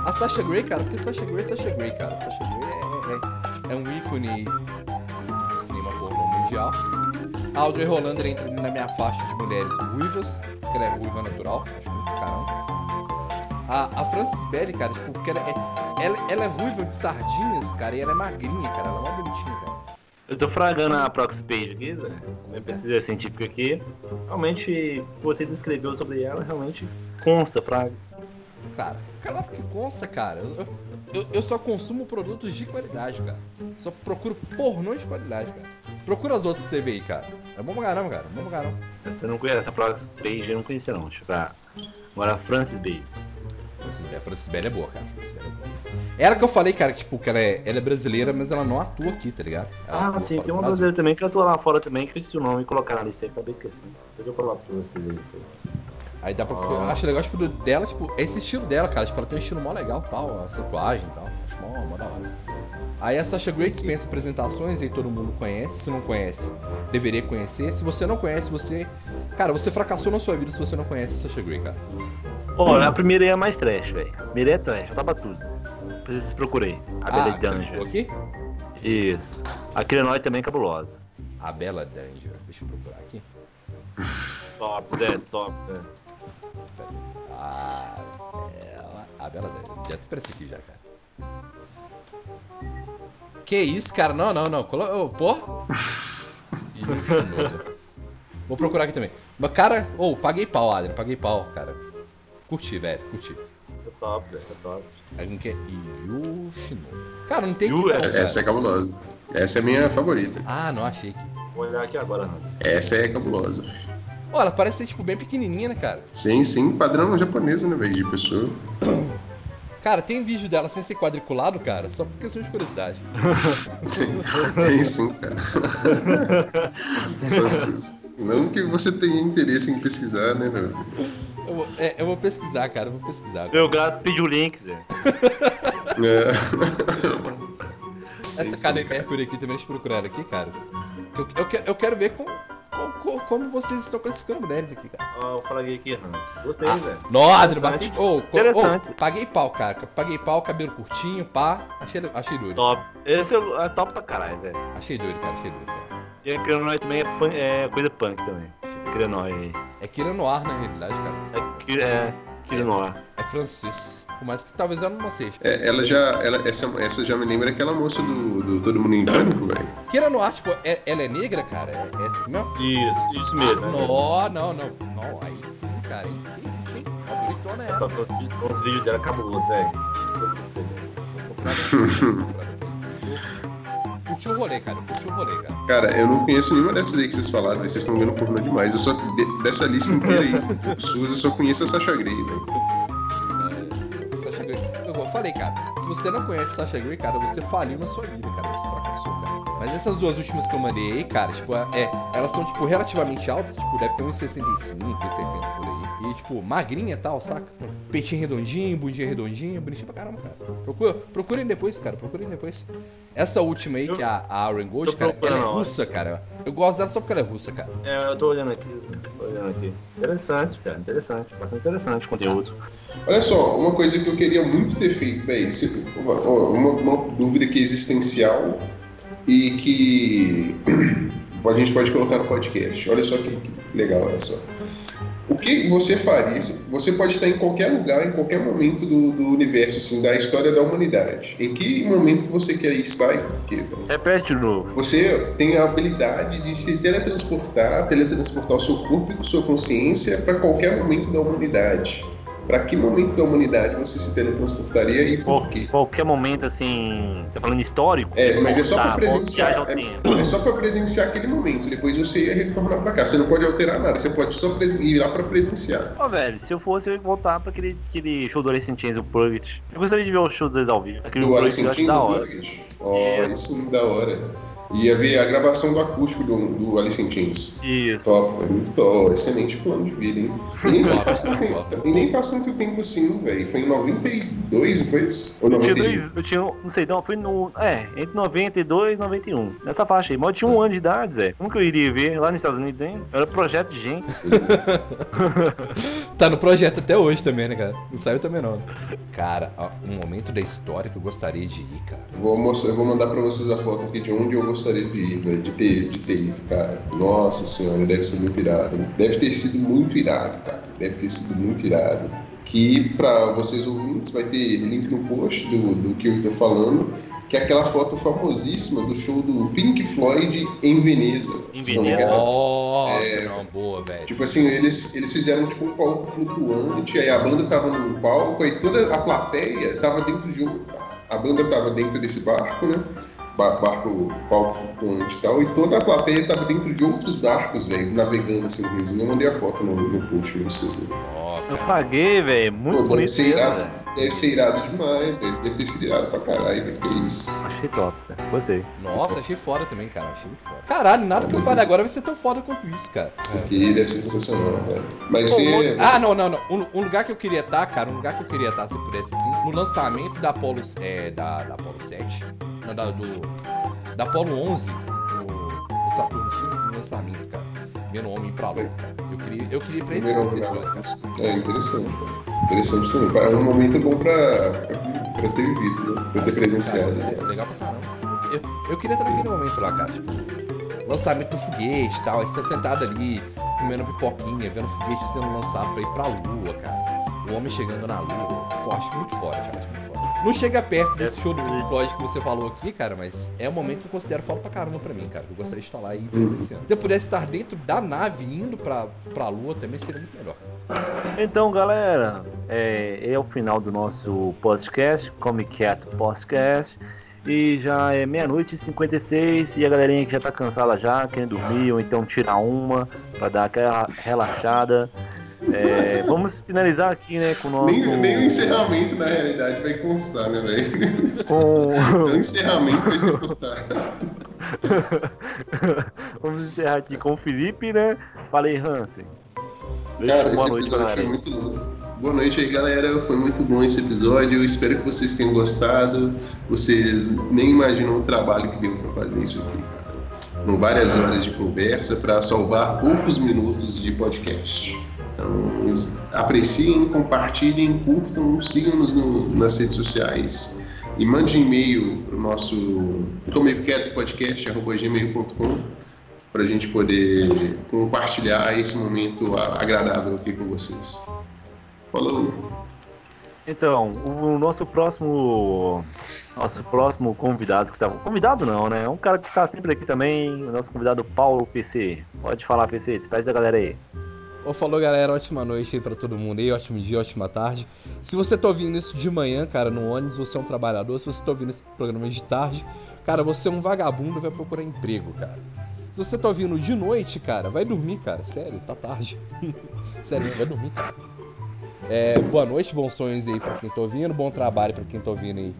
A Sasha Grey, cara, porque Sasha Grey é Sasha Grey, cara. Sasha Grey é, é, é um ícone do cinema pornô mundial. A Audrey Holander entra na minha faixa de mulheres ruivas, porque ela é ruiva natural, acho muito caramba. A, a Frances Belli, cara, tipo, porque ela é, ela, ela é ruiva de sardinhas, cara, e ela é magrinha, cara, ela é uma bonitinha. Eu tô fragando a Proxy Page aqui, Zé. Minha pesquisa científica aqui. Realmente, o que você descreveu sobre ela, realmente consta, Fraga. Cara, cara, que consta, cara. Eu, eu, eu só consumo produtos de qualidade, cara. Só procuro pornô de qualidade, cara. Procura as outras pra você ver aí, cara. É bom pra caramba, cara. É bom pra caramba. Você não conhece essa Proxy Page, eu não conhecia não. Deixa eu ver. Agora a Francis Bailey. Francis Bell, Francis Bell é boa, cara. Francis Bell é boa. Ela que eu falei, cara, que, tipo, que ela é, ela é brasileira, mas ela não atua aqui, tá ligado? Ela Ah, sim, tem uma Brasil. brasileira também que atua lá fora também, que eu esqueci o nome e colocar na lista aí, acabei esquecendo. Depois eu coloco pra vocês aí. Aí dá pra. Eu acho legal, tipo, dela, tipo, esse estilo dela, cara. Tipo, ela tem um estilo mó legal tal, a tatuagem e tal. Acho mó, mó da hora. Aí a Sasha Grey dispensa apresentações e todo mundo conhece. Se não conhece, deveria conhecer. Se você não conhece, você. Cara, você fracassou na sua vida se você não conhece a Sasha Grey, cara. Ó, a primeira é mais trash, velho. A primeira é trash, tava tudo. Vocês procurei. A Bela ah, Danger. clicou aqui? Isso. A Kiranoi também é cabulosa. A Bela Danger. Deixa eu procurar aqui. Top, Zé, top, Zé. Ah, ela. A Bela Danger. Já te parece aqui já, cara. Que isso, cara? Não, não, não. Colo... ô, pô. Vou procurar aqui também. Mas, cara, ô, paguei pau, Adrian. Paguei pau, cara. Curti, velho. Curti. É top, é top. Alguém quer Yu Shinoda. Cara, não tem Yu que é- não, cara. Essa é cabulosa. Essa é a minha favorita. Ah, não, achei aqui. Vou olhar aqui agora, Hans. Essa é cabulosa. Ela parece ser, tipo, bem pequenininha, né, cara? Sim, sim, padrão japonesa, né, velho? De pessoa. [coughs] Cara, tem vídeo dela sem ser quadriculado, cara? Só por questão de curiosidade. [laughs] Tem sim, cara. [laughs] Só não que você tenha interesse em pesquisar, né, meu? Eu vou, é, eu vou pesquisar, cara. Eu vou pesquisar. Meu gato pediu o link, Zé. É. [laughs] Essa Karen Mercury aqui também, deixa eu procurar ela aqui, cara. Eu, eu, eu quero ver como, como, como vocês estão classificando mulheres aqui, cara. Ó, eu falei aqui, Hans. Gostei, Zé. Nossa, batei. Ô, co- Interessante. ô, paguei pau, cara. Paguei pau, cabelo curtinho, pá. Achei, achei doido. Top. Esse é, o- é top pra caralho, Zé. Achei doido, cara. Achei doido, cara. E a Kiranoi também é, punk, é coisa punk também. Kiranoi. É Kira Noir, na realidade, cara. É, Ki- é Kiranoi. É francês. Por mais que talvez ela não seja. É, ela já. Ela, essa, essa já me lembra aquela moça do, do Todo Mundo em Pânico, velho. Kira Noir, tipo, é- ela é negra, cara? É, é essa aqui mesmo? Isso, isso mesmo. né? Não, não, não. Não, aí sim, cara. hein? Que isso, hein? A bonitona é ela. Os vídeos- Os vídeos dela cabulosos, velho. Vou vou. [laughs] Curti o rolê, cara. Curti o rolê, cara. Cara, eu não conheço nenhuma dessas aí que vocês falaram, velho. Vocês estão vendo pornô demais. Eu só. de- dessa lista inteira aí, [laughs] suas, eu só conheço a Sasha Grey, velho. É, Sasha Grey. Eu eu falei, cara, se você não conhece Sasha Grey, cara, você faliu na sua vida, cara. Você fracassou, cara. Mas essas duas últimas que eu mandei aí, cara, tipo, é, elas são, tipo, relativamente altas, tipo, deve ter uns 65, uns 70 por aí. E, tipo, magrinha e tal, saca? Peitinho redondinho, bundinha redondinha, bonitinho pra caramba, cara. Procura, procurem depois, cara, procurem depois. Essa última aí, que é a, a Aaron Gold, cara, ela é russa, cara. Eu gosto dela só porque ela é russa, cara. É, eu tô olhando aqui, tô olhando aqui. Interessante, cara, interessante. Bastante interessante o conteúdo. Olha só, uma coisa que eu queria muito ter feito, ó, Uma, uma dúvida que é existencial e que [clears throat] a gente pode colocar no podcast. Olha só que, que legal essa. O que você faria? Você pode estar em qualquer lugar, em qualquer momento do, do universo, assim, da história da humanidade. Em que momento que você quer estar e por quê? Repete de novo. Você tem a habilidade de se teletransportar, teletransportar o seu corpo e sua consciência para qualquer momento da humanidade. Para que momento da humanidade você se teletransportaria e por Qual- quê? qualquer momento, assim. Tá falando histórico? É, mas é só Tá, para presenciar. voltar ao É, é só para presenciar aquele momento. Depois você ia retornar para cá. Você não pode alterar nada. Você pode só ir lá para presenciar. Ó, velho, se eu fosse, eu ia voltar pra aquele, aquele show do Alice in Chains, o Plugget. Eu gostaria de ver o show deles ao vivo. Aquele Do Alice Plugget Chains hora. Unplugged. Ó, isso sim, da hora. Ia ver a gravação do acústico do, do Alice in Chains. Isso. Top, é muito top. Excelente plano de vida, hein? E nem, faz, tanto e nem faz tanto tempo assim, velho. Foi em 92, não foi isso? Ou Eu tinha 91? dois, eu tinha, não sei, não, foi no, é, entre 92 e 91, nessa faixa aí, mas eu tinha um ano de idade, Zé, como que eu iria ver lá nos Estados Unidos, hein? Era projeto de gente, [laughs] Tá no projeto até hoje também, né, cara? Não saiu também não. Cara, ó, um momento da história que eu gostaria de ir, cara. Vou, mostrar, eu vou mandar pra vocês a foto aqui de onde eu gostaria de ir, velho. De ter, de ter ido, cara. Nossa senhora, deve ser muito irado. Deve ter sido muito irado, cara. Deve ter sido muito irado. Que pra vocês ouvintes vai ter link no post do, do que eu tô falando. Que é aquela foto famosíssima do show do Pink Floyd em Veneza. Em Veneza. Nossa, não, boa, velho. Tipo assim, eles, eles fizeram tipo um palco flutuante, aí a banda tava num palco, aí toda a plateia tava dentro de um. A banda tava dentro desse barco, né? Ba- Barco, palco flutuante e tal, e toda a plateia tava dentro de outros barcos, velho, navegando assim no riozinho. Eu mandei a foto no, no post pra vocês. Né? Eu cara. paguei, velho, muito Pô, deve bonito ser irado. Deve ser irado demais, deve, deve ter sido irado pra caralho, velho. Que isso. achei top, velho, gostei. Nossa, achei foda também, cara. Achei muito foda. Caralho, nada que eu fale agora vai ser tão foda quanto isso, cara. Isso aqui deve ser sensacional, velho. Mas Pô, você. Ah, não, não, não. Um, um lugar que eu queria estar, cara, um lugar que eu queria estar, se pudesse assim, no lançamento da Apollo, é, da, da Apollo 7, não, da, do, da Apollo 11, no, no Saturno 5, no lançamento, cara. Vendo o homem pra cara. Eu queria, eu queria ir pra esse lugar. É interessante. Interessante também. Para um momento bom pra, pra, ter vivido, né? Pra ter presenciado. Cara, é né? legal pra caramba. Eu, eu queria estar naquele momento lá, cara. Tipo, lançamento do foguete e tal. Aí você tá sentado ali, comendo pipoquinha, vendo o foguete sendo lançado pra ir pra lua, cara. O homem chegando na lua. Pô, acho muito foda, cara. Acho muito. Não chega perto desse show do Pink Floyd que você falou aqui, cara, mas é um momento que eu considero foda pra caramba pra mim, cara. Eu gostaria de estar lá e presenciando. Se eu pudesse estar dentro da nave indo pra, pra lua, também seria muito melhor. Então, galera, é, é o final do nosso podcast, Comic Cat Podcast. E já é meia-noite e 56 e a galerinha que já tá cansada já, querendo dormir ou então tirar uma pra dar aquela relaxada. É, vamos finalizar aqui, né, com o nosso. Nem, nem o encerramento, na realidade, vai constar, né, velho? com... [laughs] o encerramento vai ser cortado. [laughs] Vamos encerrar aqui com o Felipe, né? Falei, Hansen. Cara, esse boa noite episódio foi galera. muito louco. Boa noite aí, galera. Foi muito bom esse episódio. Espero que vocês tenham gostado. Vocês nem imaginam o trabalho que deu pra fazer isso aqui, cara. Foram várias horas de conversa para salvar poucos minutos de podcast. Então, apreciem, compartilhem, curtam, sigam-nos no- nas redes sociais e mande e-mail para o nosso comevquetopodcast.gmail.com para a gente poder compartilhar esse momento agradável aqui com vocês. Falou! Então, o nosso próximo. Nosso próximo convidado que está. Convidado não, né? É um cara que está sempre aqui também. O nosso convidado Paulo PC. Pode falar, PC, despede da galera aí. Ô, falou galera, ótima noite aí pra todo mundo aí, ótimo dia, ótima tarde. Se você tá ouvindo isso de manhã, cara, no ônibus, você é um trabalhador. Se você tá ouvindo esse programa de tarde, cara, você é um vagabundo e vai procurar emprego, cara. Se você tá ouvindo de noite, cara, vai dormir, cara. Sério, tá tarde. [laughs] Sério, vai dormir, cara. É, boa noite, bons sonhos aí pra quem tá ouvindo, bom trabalho pra quem tá ouvindo aí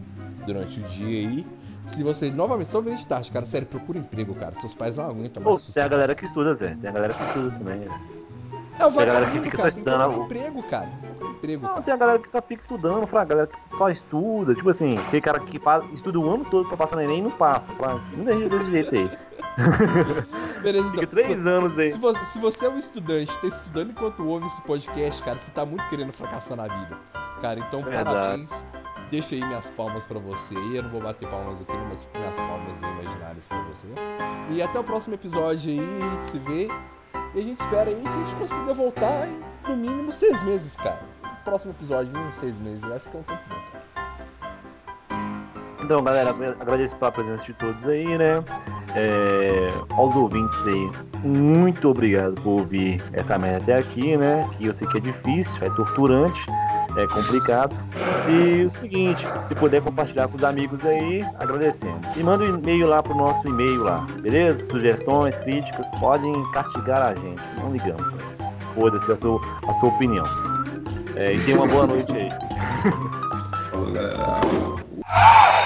durante o dia aí. Se você, novamente, só ouvindo de tarde, cara, sério, procura emprego, cara. Seus pais não aguentam Pô, mais. tem a galera que estuda, Zé. Tem a galera que estuda também. Né? É o Tem a que vagabundo, fica cara, tem que a- emprego, cara. Procura emprego, Não, cara. tem a galera que só fica estudando, fala, a galera que só estuda. Tipo assim, tem cara que estuda o ano todo pra passar no Enem e não passa. Muita gente desse jeito aí. [laughs] Beleza, então. três se, anos aí. Se você, se você é um estudante, tá estudando enquanto ouve esse podcast, cara, você tá muito querendo fracassar na vida. Cara, então Verdade. parabéns. Deixa aí minhas palmas pra você. Eu não vou bater palmas aqui, mas minhas palmas imaginárias pra você. E até o próximo episódio aí. Se vê. E a gente espera aí que a gente consiga voltar em no mínimo seis meses, cara. Próximo episódio em seis meses, eu acho que é um tempo bom. Então, galera, agradeço pela presença de todos aí, né? É, aos ouvintes aí, muito obrigado por ouvir essa merda até aqui, né? Que eu sei que é difícil, é torturante, é complicado. E o seguinte, se puder compartilhar com os amigos aí, agradecemos. E manda um e-mail lá pro nosso e-mail lá, beleza? Sugestões, críticas, podem castigar a gente, não ligamos pra isso. Foda-se a sua, a sua opinião. É, e tenha uma boa noite aí. [laughs] Galera.